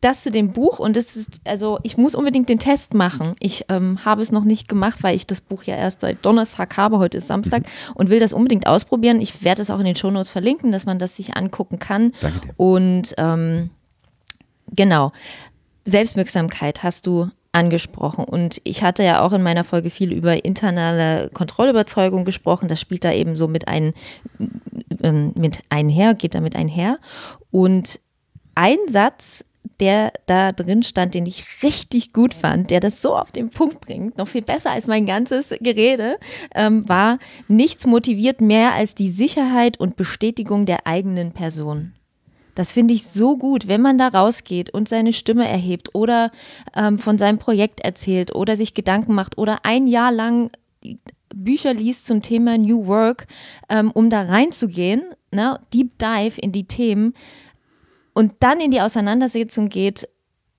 das zu dem Buch und das ist, also ich muss unbedingt den Test machen. Ich ähm, habe es noch nicht gemacht, weil ich das Buch ja erst seit Donnerstag habe, heute ist Samstag und will das unbedingt ausprobieren. Ich werde es auch in den Shownotes verlinken, dass man das sich angucken kann.
Danke dir.
Und ähm, genau, Selbstwirksamkeit hast du angesprochen. Und ich hatte ja auch in meiner Folge viel über internale Kontrollüberzeugung gesprochen. Das spielt da eben so mit, ein, ähm, mit einher, geht damit einher. Und ein Satz, der da drin stand, den ich richtig gut fand, der das so auf den Punkt bringt, noch viel besser als mein ganzes Gerede, ähm, war, nichts motiviert mehr als die Sicherheit und Bestätigung der eigenen Person. Das finde ich so gut, wenn man da rausgeht und seine Stimme erhebt oder ähm, von seinem Projekt erzählt oder sich Gedanken macht oder ein Jahr lang Bücher liest zum Thema New Work, ähm, um da reinzugehen, ne, Deep Dive in die Themen und dann in die Auseinandersetzung geht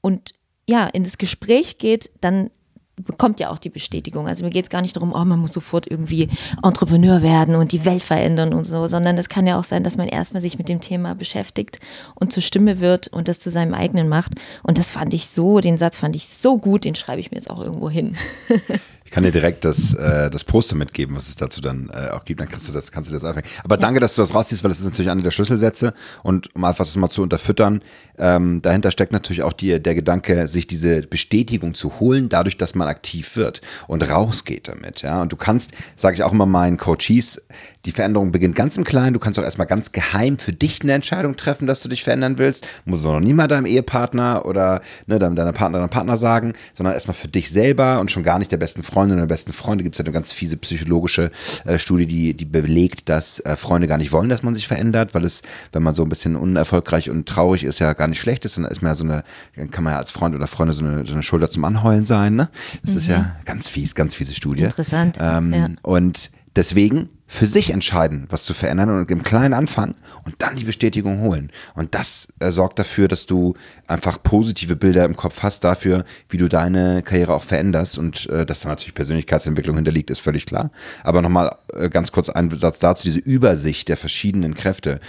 und ja, in das Gespräch geht, dann bekommt ja auch die Bestätigung. Also mir geht es gar nicht darum, oh, man muss sofort irgendwie Entrepreneur werden und die Welt verändern und so, sondern es kann ja auch sein, dass man erstmal sich mit dem Thema beschäftigt und zur Stimme wird und das zu seinem eigenen macht. Und das fand ich so, den Satz fand ich so gut, den schreibe ich mir jetzt auch irgendwo hin. <laughs>
Kann dir direkt das, äh, das Poster mitgeben, was es dazu dann äh, auch gibt. Dann kannst du das, kannst du das aufhängen. Aber danke, dass du das rausziehst, weil das ist natürlich eine der Schlüsselsätze. Und um einfach das mal zu unterfüttern, ähm, dahinter steckt natürlich auch die, der Gedanke, sich diese Bestätigung zu holen, dadurch, dass man aktiv wird und rausgeht damit. Ja? Und du kannst, sage ich auch immer meinen Coaches, die Veränderung beginnt ganz im Kleinen. Du kannst auch erstmal ganz geheim für dich eine Entscheidung treffen, dass du dich verändern willst. Muss noch nie mal deinem Ehepartner oder ne, deiner Partnerin, Partner sagen, sondern erstmal für dich selber und schon gar nicht der besten Freundin oder besten Freunde. Gibt es ja eine ganz fiese psychologische äh, Studie, die, die belegt, dass äh, Freunde gar nicht wollen, dass man sich verändert, weil es, wenn man so ein bisschen unerfolgreich und traurig ist, ja gar nicht schlecht ist. Und dann ist man ja so eine, kann man ja als Freund oder Freunde so eine, so eine Schulter zum Anheulen sein. Ne? Das mhm. ist ja ganz fies, ganz fiese Studie.
Interessant.
Ähm, ja. Und Deswegen für sich entscheiden, was zu verändern und im Kleinen anfangen und dann die Bestätigung holen. Und das äh, sorgt dafür, dass du einfach positive Bilder im Kopf hast dafür, wie du deine Karriere auch veränderst. Und äh, dass da natürlich Persönlichkeitsentwicklung hinterliegt, ist völlig klar. Aber nochmal äh, ganz kurz ein Satz dazu. Diese Übersicht der verschiedenen Kräfte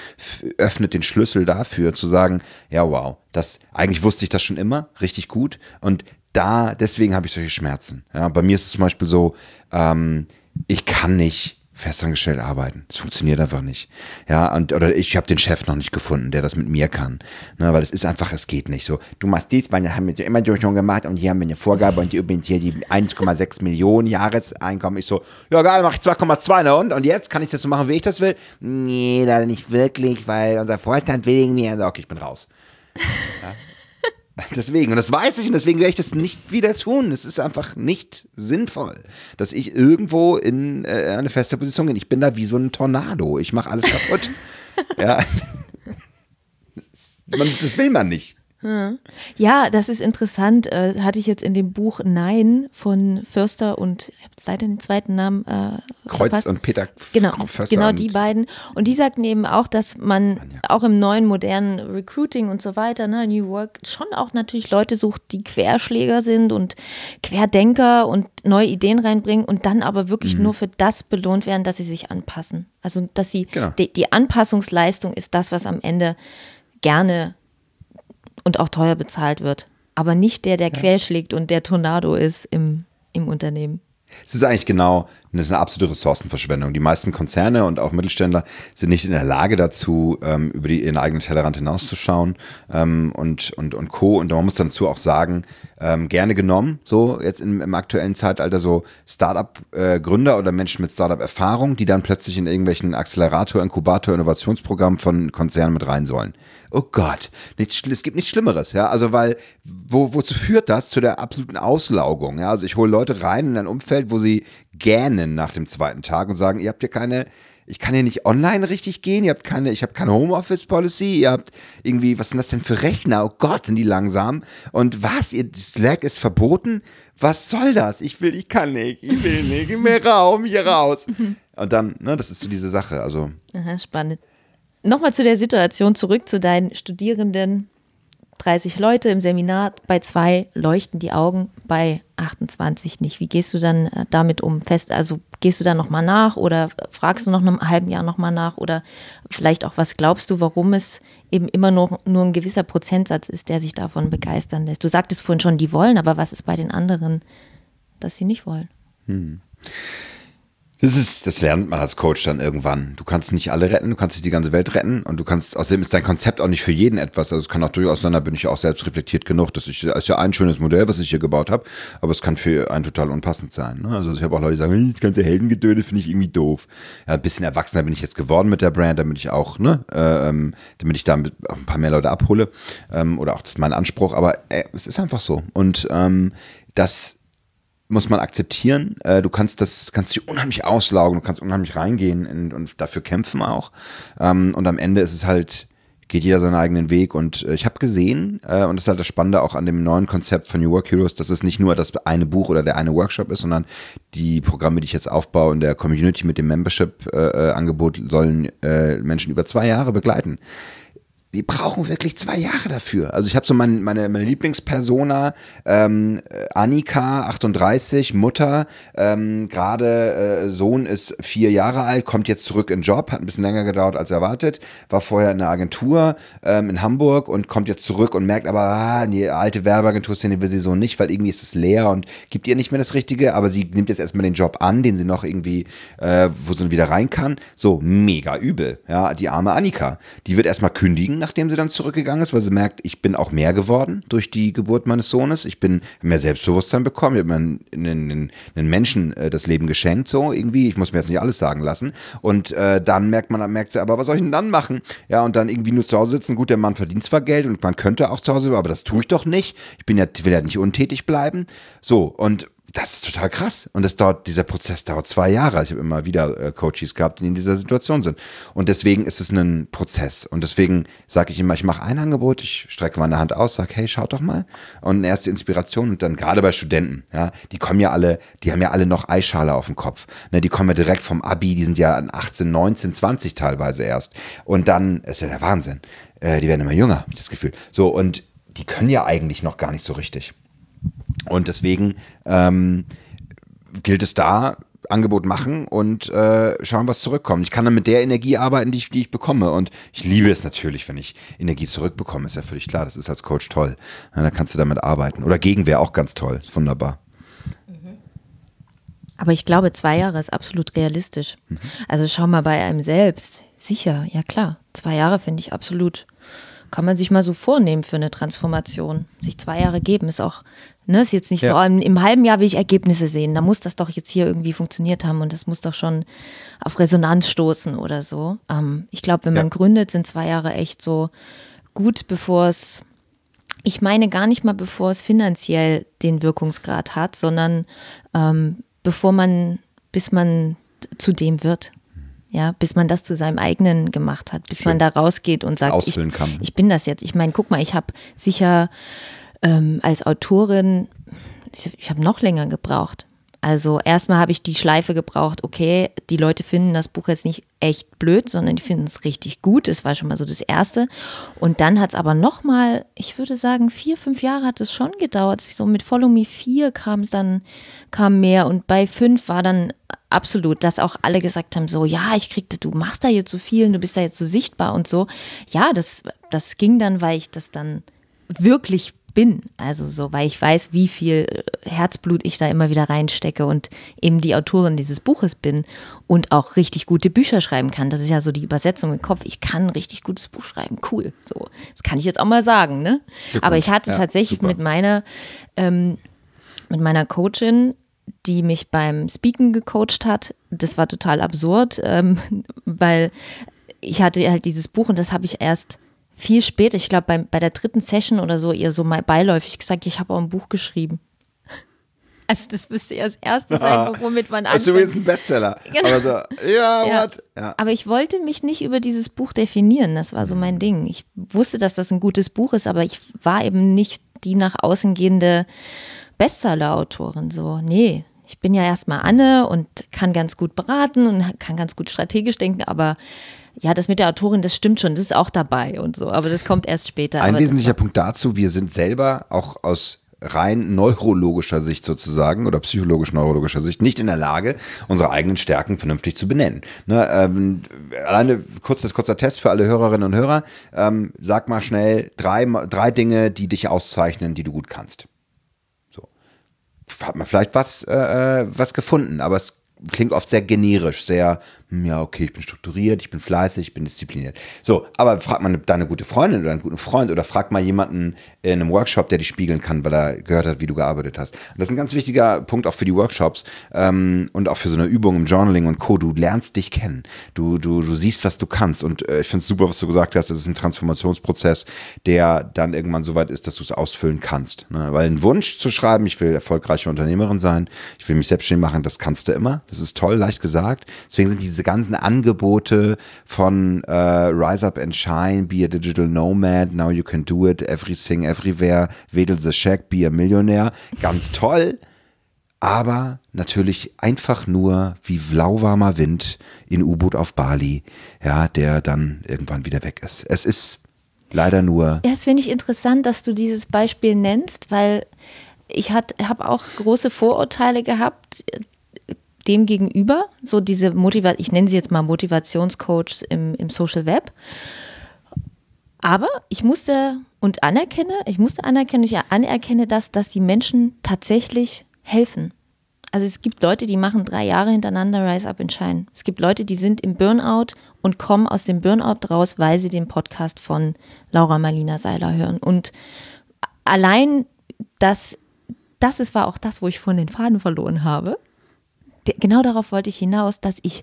öffnet den Schlüssel dafür zu sagen, ja wow, das eigentlich wusste ich das schon immer richtig gut. Und da, deswegen habe ich solche Schmerzen. Ja, bei mir ist es zum Beispiel so, ähm, ich kann nicht festangestellt arbeiten. Das funktioniert einfach nicht. Ja, und oder ich habe den Chef noch nicht gefunden, der das mit mir kann. Ne, weil es ist einfach, es geht nicht so. Du machst dies, weil haben wir immer schon gemacht und hier haben wir eine Vorgabe und die übrigens hier die 1,6 Millionen Jahreseinkommen. Ich so, ja geil, mach ich 2,2 ne und? Und jetzt kann ich das so machen, wie ich das will? Nee, leider nicht wirklich, weil unser Vorstand will irgendwie, also okay, ich bin raus. Ja. <laughs> <laughs> Deswegen, und das weiß ich, und deswegen werde ich das nicht wieder tun. Es ist einfach nicht sinnvoll, dass ich irgendwo in äh, eine feste Position gehe. Ich bin da wie so ein Tornado. Ich mache alles kaputt. <laughs> ja. <laughs> Man, das will man nicht.
Ja, das ist interessant. Äh, hatte ich jetzt in dem Buch Nein von Förster und ich habe leider den zweiten Namen. Äh,
Kreuz verpasst. und Peter
genau, Förster. Genau, die beiden. Und die sagten eben auch, dass man auch im neuen modernen Recruiting und so weiter, ne, New Work, schon auch natürlich Leute sucht, die Querschläger sind und Querdenker und neue Ideen reinbringen und dann aber wirklich mhm. nur für das belohnt werden, dass sie sich anpassen. Also, dass sie, genau. die, die Anpassungsleistung ist das, was am Ende gerne und auch teuer bezahlt wird. Aber nicht der, der ja. querschlägt und der Tornado ist im, im Unternehmen.
Es ist eigentlich genau, das ist eine absolute Ressourcenverschwendung. Die meisten Konzerne und auch Mittelständler sind nicht in der Lage dazu, ähm, über die, ihren eigenen Tellerrand hinauszuschauen ähm, und, und, und Co. Und man muss dazu auch sagen, ähm, gerne genommen, so jetzt im, im aktuellen Zeitalter, so Startup-Gründer äh, oder Menschen mit Startup-Erfahrung, die dann plötzlich in irgendwelchen Accelerator, Inkubator, Innovationsprogrammen von Konzernen mit rein sollen. Oh Gott, nichts, es gibt nichts Schlimmeres, ja. Also, weil, wo, wozu führt das? Zu der absoluten Auslaugung, ja. Also, ich hole Leute rein in ein Umfeld, wo sie gähnen nach dem zweiten Tag und sagen, ihr habt ja keine, ich kann ja nicht online richtig gehen, ihr habt keine, ich habe keine Homeoffice-Policy, ihr habt irgendwie, was sind das denn für Rechner? Oh Gott, sind die langsam. Und was, ihr Slack ist verboten? Was soll das? Ich will, ich kann nicht, ich will nicht, gib mir Raum, hier raus. <laughs> Und dann, ne, das ist so diese Sache, also.
Aha, spannend. Nochmal zu der Situation zurück zu deinen Studierenden. 30 Leute im Seminar, bei zwei leuchten die Augen, bei 28 nicht. Wie gehst du dann äh, damit um? Fest, also gehst du dann nochmal nach oder fragst du noch einem halben Jahr nochmal nach oder vielleicht auch, was glaubst du, warum es eben immer nur, nur ein gewisser Prozentsatz ist, der sich davon begeistern lässt? Du sagtest vorhin schon, die wollen, aber was ist bei den anderen, dass sie nicht wollen? Hm.
Das ist, das lernt man als Coach dann irgendwann. Du kannst nicht alle retten, du kannst nicht die ganze Welt retten und du kannst, außerdem ist dein Konzept auch nicht für jeden etwas. Also es kann auch durchaus sein, da bin ich auch selbst reflektiert genug. Das ist, das ist ja ein schönes Modell, was ich hier gebaut habe, aber es kann für einen total unpassend sein. Ne? Also ich habe auch Leute, die sagen, das ganze Heldengedöde finde ich irgendwie doof. Ja, ein bisschen erwachsener bin ich jetzt geworden mit der Brand, damit ich auch, ne, ähm, damit ich da ein paar mehr Leute abhole. Ähm, oder auch das ist mein Anspruch, aber äh, es ist einfach so. Und ähm, das muss man akzeptieren. Äh, du kannst das, kannst dich unheimlich auslaugen, du kannst unheimlich reingehen und, und dafür kämpfen auch. Ähm, und am Ende ist es halt geht jeder seinen eigenen Weg und äh, ich habe gesehen, äh, und das ist halt das Spannende auch an dem neuen Konzept von New Work Heroes, dass es nicht nur das eine Buch oder der eine Workshop ist, sondern die Programme, die ich jetzt aufbaue in der Community mit dem Membership-Angebot, äh, sollen äh, Menschen über zwei Jahre begleiten die brauchen wirklich zwei Jahre dafür. Also ich habe so mein, meine, meine Lieblingspersona, ähm, Annika, 38, Mutter, ähm, gerade äh, Sohn ist vier Jahre alt, kommt jetzt zurück in Job, hat ein bisschen länger gedauert als erwartet, war vorher in der Agentur ähm, in Hamburg und kommt jetzt zurück und merkt aber, ah, die alte Werbeagentur-Szene will sie so nicht, weil irgendwie ist es leer und gibt ihr nicht mehr das Richtige, aber sie nimmt jetzt erstmal den Job an, den sie noch irgendwie, äh, wo sie wieder rein kann. So, mega übel. Ja, die arme Annika, die wird erstmal kündigen nachdem sie dann zurückgegangen ist, weil sie merkt, ich bin auch mehr geworden durch die Geburt meines Sohnes. Ich bin mehr Selbstbewusstsein bekommen. Ich habe einen, einen, einen Menschen äh, das Leben geschenkt, so irgendwie. Ich muss mir jetzt nicht alles sagen lassen. Und äh, dann merkt man, merkt sie, aber was soll ich denn dann machen? Ja, und dann irgendwie nur zu Hause sitzen. Gut, der Mann verdient zwar Geld und man könnte auch zu Hause, aber das tue ich doch nicht. Ich bin ja, will ja nicht untätig bleiben. So, und das ist total krass. Und das dauert, dieser Prozess dauert zwei Jahre. Ich habe immer wieder äh, Coaches gehabt, die in dieser Situation sind. Und deswegen ist es ein Prozess. Und deswegen sage ich immer, ich mache ein Angebot, ich strecke meine Hand aus, sage, hey, schaut doch mal. Und erste Inspiration. Und dann gerade bei Studenten, ja, die kommen ja alle, die haben ja alle noch Eischale auf dem Kopf. Ne, die kommen ja direkt vom Abi, die sind ja 18, 19, 20 teilweise erst. Und dann ist ja der Wahnsinn. Äh, die werden immer jünger, habe ich das Gefühl. So, und die können ja eigentlich noch gar nicht so richtig. Und deswegen ähm, gilt es da, Angebot machen und äh, schauen, was zurückkommt. Ich kann dann mit der Energie arbeiten, die ich, die ich bekomme. Und ich liebe es natürlich, wenn ich Energie zurückbekomme. Ist ja völlig klar. Das ist als Coach toll. Ja, dann kannst du damit arbeiten. Oder Gegenwehr auch ganz toll. Ist wunderbar.
Aber ich glaube, zwei Jahre ist absolut realistisch. Mhm. Also schau mal bei einem selbst. Sicher, ja klar. Zwei Jahre finde ich absolut kann man sich mal so vornehmen für eine Transformation. Sich zwei Jahre geben ist auch, ne, ist jetzt nicht ja. so, im, im, halben Jahr will ich Ergebnisse sehen. Da muss das doch jetzt hier irgendwie funktioniert haben und das muss doch schon auf Resonanz stoßen oder so. Ähm, ich glaube, wenn man ja. gründet, sind zwei Jahre echt so gut, bevor es, ich meine gar nicht mal, bevor es finanziell den Wirkungsgrad hat, sondern ähm, bevor man, bis man zu dem wird, ja, bis man das zu seinem eigenen gemacht hat, bis Schön. man da rausgeht und sagt, ich, ich, bin das jetzt. Ich meine, guck mal, ich habe sicher ähm, als Autorin, ich, ich habe noch länger gebraucht. Also erstmal habe ich die Schleife gebraucht, okay, die Leute finden das Buch jetzt nicht echt blöd, sondern die finden es richtig gut. Das war schon mal so das Erste. Und dann hat es aber nochmal, ich würde sagen, vier, fünf Jahre hat es schon gedauert. So mit Follow Me 4 kam es dann, kam mehr. Und bei 5 war dann absolut, dass auch alle gesagt haben, so, ja, ich kriegte, du machst da jetzt so viel, du bist da jetzt so sichtbar und so. Ja, das, das ging dann, weil ich das dann wirklich bin. Also so, weil ich weiß, wie viel äh, Herzblut ich da immer wieder reinstecke und eben die Autorin dieses Buches bin und auch richtig gute Bücher schreiben kann. Das ist ja so die Übersetzung im Kopf. Ich kann ein richtig gutes Buch schreiben. Cool. So, das kann ich jetzt auch mal sagen, ne? Aber ich hatte ja, tatsächlich super. mit meiner, ähm, mit meiner Coachin die mich beim Speaken gecoacht hat. Das war total absurd, ähm, <laughs> weil ich hatte halt dieses Buch und das habe ich erst viel später, ich glaube bei, bei der dritten Session oder so, ihr so mal beiläufig gesagt, ich habe auch ein Buch geschrieben. <laughs> Also das müsste ja das Erste sein, womit man anfängt.
Ist übrigens ein Bestseller. <laughs> Genau. Aber, so, ja,
ja. ja, Aber ich wollte mich nicht über dieses Buch definieren. Das war so mein Ding. Ich wusste, dass das ein gutes Buch ist, aber ich war eben nicht die nach außen gehende Bestseller-Autorin. So, nee. Ich bin ja erstmal Anne und kann ganz gut beraten und kann ganz gut strategisch denken, aber ja, das mit der Autorin, das stimmt schon, das ist auch dabei und so, aber das kommt erst später.
Ein wesentlicher Punkt dazu, wir sind selber auch aus rein neurologischer Sicht sozusagen oder psychologisch-neurologischer Sicht nicht in der Lage, unsere eigenen Stärken vernünftig zu benennen. Ne, ähm, alleine kurzes, kurzer Test für alle Hörerinnen und Hörer. Ähm, sag mal schnell drei, drei Dinge, die dich auszeichnen, die du gut kannst. So. Hat man vielleicht was, äh, äh was gefunden, aber es klingt oft sehr generisch, sehr, ja, okay, ich bin strukturiert, ich bin fleißig, ich bin diszipliniert. So, aber fragt man deine gute Freundin oder einen guten Freund oder fragt mal jemanden in einem Workshop, der dich spiegeln kann, weil er gehört hat, wie du gearbeitet hast. Und das ist ein ganz wichtiger Punkt auch für die Workshops ähm, und auch für so eine Übung im Journaling und Co. Du lernst dich kennen. Du, du, du siehst, was du kannst. Und äh, ich finde es super, was du gesagt hast. Es ist ein Transformationsprozess, der dann irgendwann so weit ist, dass du es ausfüllen kannst. Ne? Weil ein Wunsch zu schreiben, ich will erfolgreiche Unternehmerin sein, ich will mich selbstständig machen, das kannst du immer. Das ist toll, leicht gesagt. Deswegen sind die diese ganzen Angebote von äh, Rise Up and Shine, be a digital nomad, now you can do it, everything, everywhere, wedel the shack, be a millionaire, ganz toll aber natürlich einfach nur wie lauwarmer Wind in U-Boot auf Bali, ja, der dann irgendwann wieder weg ist. Es ist leider nur.
Ja, das finde ich interessant, dass du dieses Beispiel nennst, weil ich habe auch große Vorurteile gehabt dem gegenüber, so diese Motivation, ich nenne sie jetzt mal Motivationscoach im, im Social Web. Aber ich musste und anerkenne, ich musste anerkennen, ich anerkenne das, dass die Menschen tatsächlich helfen. Also es gibt Leute, die machen drei Jahre hintereinander Rise Up and Shine. Es gibt Leute, die sind im Burnout und kommen aus dem Burnout raus, weil sie den Podcast von Laura Marlina Seiler hören. Und allein das, das war auch das, wo ich von den Faden verloren habe. Genau darauf wollte ich hinaus, dass ich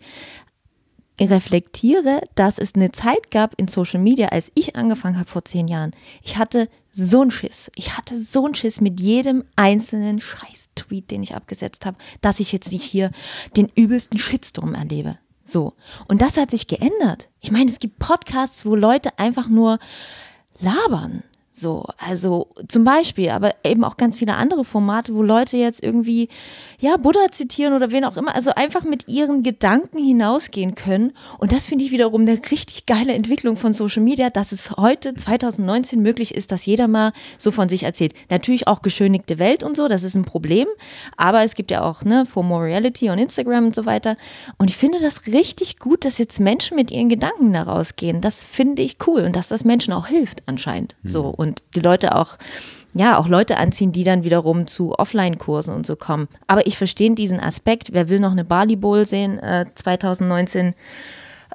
reflektiere, dass es eine Zeit gab in Social Media, als ich angefangen habe vor zehn Jahren. Ich hatte so einen Schiss. Ich hatte so einen Schiss mit jedem einzelnen Scheiß-Tweet, den ich abgesetzt habe, dass ich jetzt nicht hier den übelsten Shitstorm erlebe. So. Und das hat sich geändert. Ich meine, es gibt Podcasts, wo Leute einfach nur labern. So, also zum Beispiel, aber eben auch ganz viele andere Formate, wo Leute jetzt irgendwie, ja, Buddha zitieren oder wen auch immer, also einfach mit ihren Gedanken hinausgehen können. Und das finde ich wiederum eine richtig geile Entwicklung von Social Media, dass es heute 2019 möglich ist, dass jeder mal so von sich erzählt. Natürlich auch geschönigte Welt und so, das ist ein Problem, aber es gibt ja auch, ne, For More Reality und Instagram und so weiter. Und ich finde das richtig gut, dass jetzt Menschen mit ihren Gedanken da rausgehen. Das finde ich cool und dass das Menschen auch hilft anscheinend. So und die Leute auch ja, auch Leute anziehen, die dann wiederum zu Offline-Kursen und so kommen. Aber ich verstehe diesen Aspekt. Wer will noch eine Bali Bowl sehen äh, 2019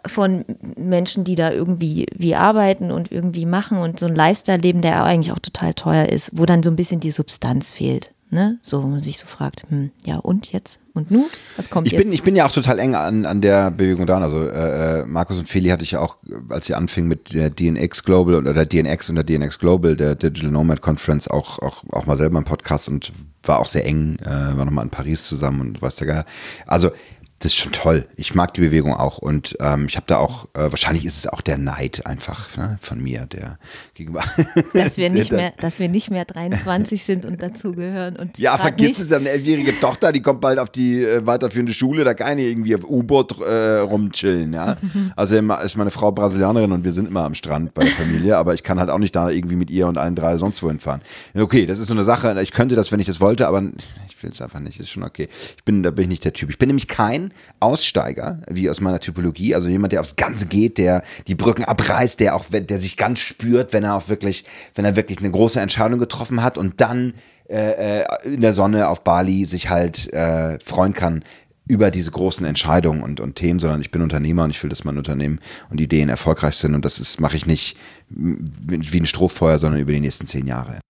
von Menschen, die da irgendwie wie arbeiten und irgendwie machen und so ein Lifestyle leben, der eigentlich auch total teuer ist, wo dann so ein bisschen die Substanz fehlt. Ne? So, wo man sich so fragt, hm, ja und jetzt? Und nun? Was kommt
ich
jetzt?
Bin, ich bin ja auch total eng an, an der Bewegung dran. Also äh, äh Markus und Feli hatte ich ja auch, als sie anfing mit der DNX Global oder DNX und der DNX Global, der Digital Nomad Conference, auch, auch, auch mal selber im Podcast und war auch sehr eng, äh, war nochmal in Paris zusammen und was der Geil. Also das ist schon toll. Ich mag die Bewegung auch und ähm, ich habe da auch, äh, wahrscheinlich ist es auch der Neid einfach ne, von mir, der gegenüber. <laughs>
Dass wir <laughs> nicht mehr, dass wir nicht mehr 23 sind und dazugehören. Und
ja, vergiss es, eine elfjährige Tochter, die kommt bald auf die äh, weiterführende Schule, da kann ich irgendwie auf U-Boot äh, rumchillen, ja. <laughs> Also ist meine Frau Brasilianerin und wir sind immer am Strand bei der Familie, aber ich kann halt auch nicht da irgendwie mit ihr und allen drei sonst wohin fahren. Okay, das ist so eine Sache, ich könnte das, wenn ich das wollte, aber ich will es einfach nicht, ist schon okay. Ich bin, da bin ich nicht der Typ. Ich bin nämlich kein Aussteiger, wie aus meiner Typologie, also jemand, der aufs Ganze geht, der die Brücken abreißt, der auch, der sich ganz spürt, wenn er auch wirklich, wenn er wirklich eine große Entscheidung getroffen hat und dann äh, äh, in der Sonne auf Bali sich halt äh, freuen kann über diese großen Entscheidungen und, und Themen, sondern ich bin Unternehmer und ich will, dass mein Unternehmen und Ideen erfolgreich sind und das mache ich nicht wie ein Strohfeuer, sondern über die nächsten zehn Jahre.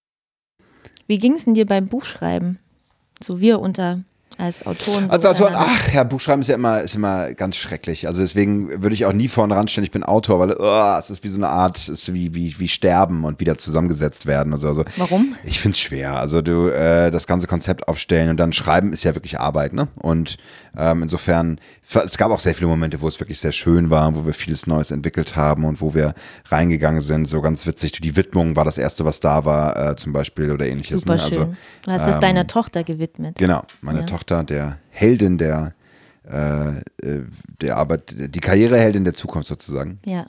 Wie ging es denn dir beim Buchschreiben? So wir unter als Autoren.
So als Autor, ach ja, Buchschreiben ist ja immer, ist immer ganz schrecklich. Also deswegen würde ich auch nie vorne ranstellen, ich bin Autor, weil oh, es ist wie so eine Art, es ist wie, wie, wie sterben und wieder zusammengesetzt werden. Also, also
Warum?
Ich finde es schwer. Also du äh, das ganze Konzept aufstellen und dann schreiben ist ja wirklich Arbeit, ne? Und ähm, insofern, es gab auch sehr viele Momente, wo es wirklich sehr schön war, wo wir vieles Neues entwickelt haben und wo wir reingegangen sind. So ganz witzig, die Widmung war das erste, was da war, äh, zum Beispiel oder ähnliches.
Super ne? also, schön. Du hast ähm, es deiner Tochter gewidmet.
Genau, meine ja. Tochter, der Heldin der äh, äh, der Arbeit, die Karriereheldin der Zukunft sozusagen.
Ja.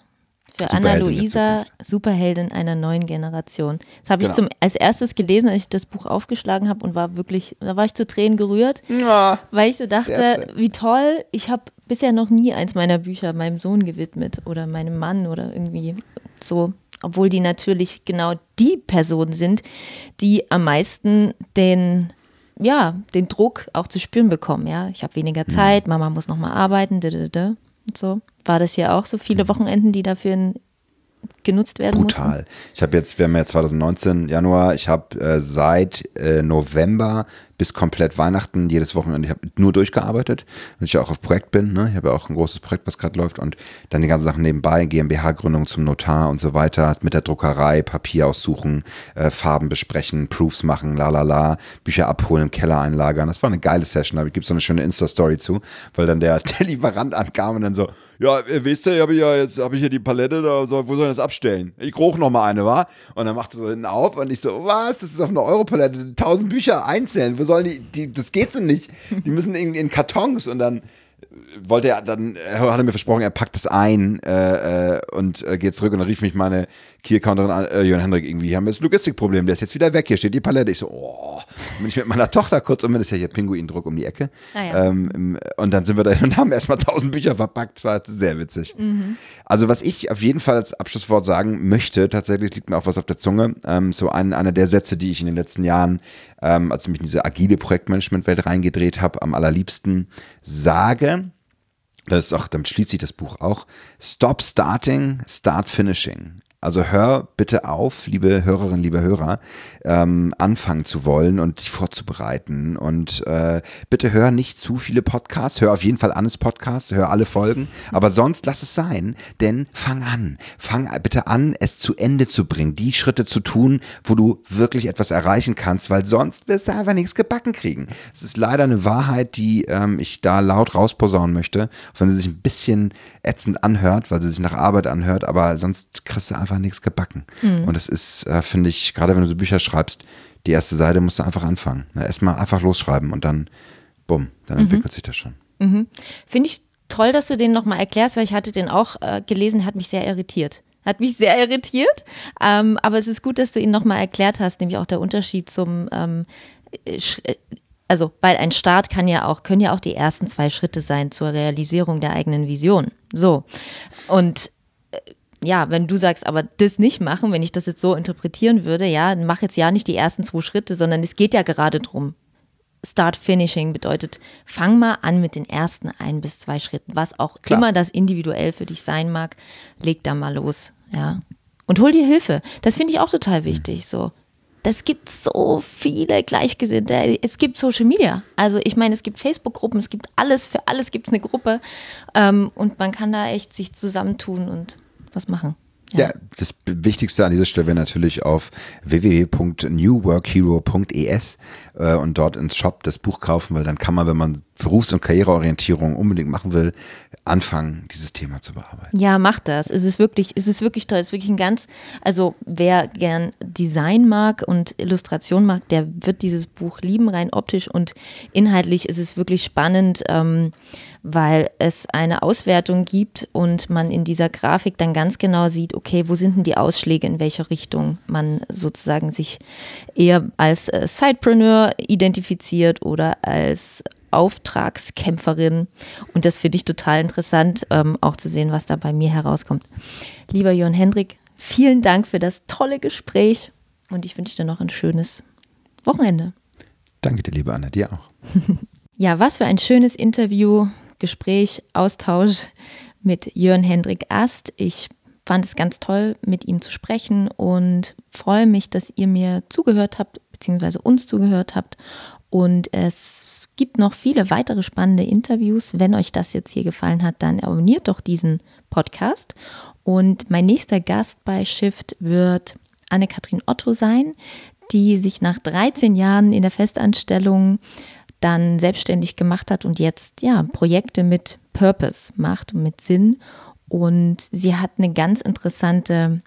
Für Anna-Luisa, Superheldin einer neuen Generation. Das habe ich genau. zum, als erstes gelesen, als ich das Buch aufgeschlagen habe und war wirklich, da war ich zu Tränen gerührt, ja, weil ich so dachte, wie toll, ich habe bisher noch nie eins meiner Bücher meinem Sohn gewidmet oder meinem Mann oder irgendwie so. Obwohl die natürlich genau die Personen sind, die am meisten den ja, den Druck auch zu spüren bekommen. Ja, ich habe weniger mhm. Zeit, Mama muss noch mal arbeiten, und so. War das hier auch so viele mhm. Wochenenden, die dafür in genutzt werden
Brutal.
mussten?
Ich habe jetzt, wir haben ja 2019 Januar, ich habe äh, seit äh, November bis komplett Weihnachten jedes Wochenende, ich habe nur durchgearbeitet, weil ich ja auch auf Projekt bin, ne? ich habe ja auch ein großes Projekt, was gerade läuft und dann die ganzen Sachen nebenbei, GmbH-Gründung zum Notar und so weiter, mit der Druckerei, Papier aussuchen, äh, Farben besprechen, Proofs machen, la la la, Bücher abholen, Keller einlagern. Das war eine geile Session, da gibt es so eine schöne Insta-Story zu, weil dann der, <laughs> der Lieferant ankam und dann so, ja, äh, wisst ihr, habe ich ja jetzt, habe ich hier die Palette, da soll, wo soll das abstellen? Ich roch noch mal eine, wa? Und dann macht er so hinten auf und ich so, was? Das ist auf einer Europalette, tausend Bücher einzeln, wo sollen die, die, das geht so nicht. Die müssen in, in Kartons und dann wollte er dann, hat er mir versprochen, er packt das ein äh, äh, und äh, geht zurück und dann rief mich meine Key-Accounterin an, äh, Jörn Hendrik, irgendwie haben wir jetzt Logistikproblem, der ist jetzt wieder weg, hier steht die Palette. Ich so, oh, bin ich mit meiner Tochter kurz um, das ist ja hier Pinguindruck um die Ecke.
Ah, ja.
ähm, und dann sind wir da und haben erstmal tausend Bücher verpackt, war sehr witzig. Also was ich auf jeden Fall als Abschlusswort sagen möchte, tatsächlich liegt mir auch was auf der Zunge, ähm, so ein, einer der Sätze, die ich in den letzten Jahren, ähm, als ich mich in diese agile Projektmanagement-Welt reingedreht habe, am allerliebsten sage, das ist auch, damit schließt sich das Buch auch. Stop starting, start finishing. Also hör bitte auf, liebe Hörerinnen, liebe Hörer, ähm, anfangen zu wollen und dich vorzubereiten. Und äh, bitte hör nicht zu viele Podcasts. Hör auf jeden Fall Annes Podcasts, hör alle Folgen. <laughs> Aber sonst lass es sein, denn fang an. Fang bitte an, es zu Ende zu bringen. Die Schritte zu tun, wo du wirklich etwas erreichen kannst, weil sonst wirst du einfach nichts gebacken kriegen. Es ist leider eine Wahrheit, die ähm, ich da laut rausposaunen möchte, auch wenn sie sich ein bisschen ätzend anhört, weil sie sich nach Arbeit anhört, aber sonst kriegst du einfach nichts gebacken. Und es ist, äh, finde ich, gerade wenn du so Bücher schreibst, die erste Seite musst du einfach anfangen. Ne? Erstmal einfach losschreiben und dann, bumm, dann entwickelt sich das schon.
Finde ich toll, dass du den nochmal erklärst, weil ich hatte den auch äh, gelesen, hat mich sehr irritiert. Hat mich sehr irritiert, ähm, aber es ist gut, dass du ihn nochmal erklärt hast, nämlich auch der Unterschied zum, ähm, äh, äh, also weil ein Start kann ja auch, können ja auch die ersten zwei Schritte sein zur Realisierung der eigenen Vision. So. Und ja, wenn du sagst, aber das nicht machen, wenn ich das jetzt so interpretieren würde, ja, dann mach jetzt ja nicht die ersten zwei Schritte, sondern es geht ja gerade drum. Start Finishing bedeutet, fang mal an mit den ersten ein bis zwei Schritten, was auch
Klar.
immer das individuell für dich sein mag, leg da mal los, ja. Und hol dir Hilfe. Das finde ich auch total wichtig, so. Das gibt so viele Gleichgesinnte. Es gibt Social Media. Also ich meine, es gibt Facebook-Gruppen, es gibt alles, für alles gibt es eine Gruppe. Ähm, und man kann da echt sich zusammentun und was machen.
Ja, das Wichtigste an dieser Stelle wäre natürlich auf www.newworkhero.es äh, und dort ins Shop das Buch kaufen, weil dann kann man, wenn man Berufs- und Karriereorientierung unbedingt machen will, anfangen, dieses Thema zu bearbeiten.
Ja, mach das. Es ist wirklich, es ist wirklich toll. Es ist wirklich ein ganz, also wer gern Design mag und Illustration mag, der wird dieses Buch lieben, rein optisch und inhaltlich ist es wirklich spannend, ähm, weil es eine Auswertung gibt und man in dieser Grafik dann ganz genau sieht, okay, wo sind denn die Ausschläge, in welche Richtung man sozusagen sich eher als äh, Sidepreneur identifiziert oder als Auftragskämpferin. Und das finde ich total interessant, ähm, auch zu sehen, was da bei mir herauskommt. Lieber Jörn Hendrik, vielen Dank für das tolle Gespräch und ich wünsche dir noch ein schönes Wochenende.
Danke dir, liebe Anna, dir auch. <laughs>
Ja, was für ein schönes Interview, Gespräch, Austausch mit Jörn Hendrik Ast. Ich fand es ganz toll, mit ihm zu sprechen und freue mich, dass ihr mir zugehört habt, beziehungsweise uns zugehört habt. Und es gibt noch viele weitere spannende Interviews. Wenn euch das jetzt hier gefallen hat, dann abonniert doch diesen Podcast. Und mein nächster Gast bei Shift wird Anne-Kathrin Otto sein, die sich nach 13 Jahren in der Festanstellung dann selbstständig gemacht hat und jetzt ja Projekte mit Purpose macht, mit Sinn. Und sie hat eine ganz interessante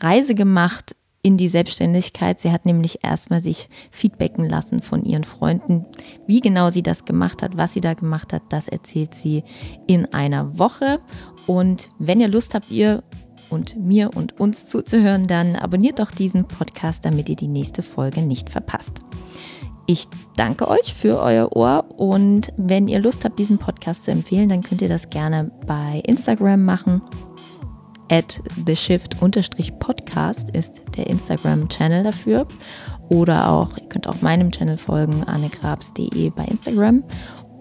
Reise gemacht in die Selbstständigkeit. Sie hat nämlich erstmal sich feedbacken lassen von ihren Freunden. Wie genau sie das gemacht hat, was sie da gemacht hat, das erzählt sie in einer Woche. Und wenn ihr Lust habt, ihr und mir und uns zuzuhören, dann abonniert doch diesen Podcast, damit ihr die nächste Folge nicht verpasst. Ich danke euch für euer Ohr und wenn ihr Lust habt, diesen Podcast zu empfehlen, dann könnt ihr das gerne bei Instagram machen. At theshift-podcast ist der Instagram-Channel dafür. Oder auch, ihr könnt auch meinem Channel folgen, annegrabs.de bei Instagram.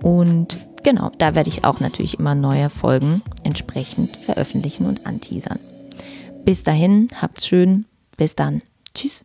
Und genau, da werde ich auch natürlich immer neue Folgen entsprechend veröffentlichen und anteasern. Bis dahin, habt's schön. Bis dann. Tschüss.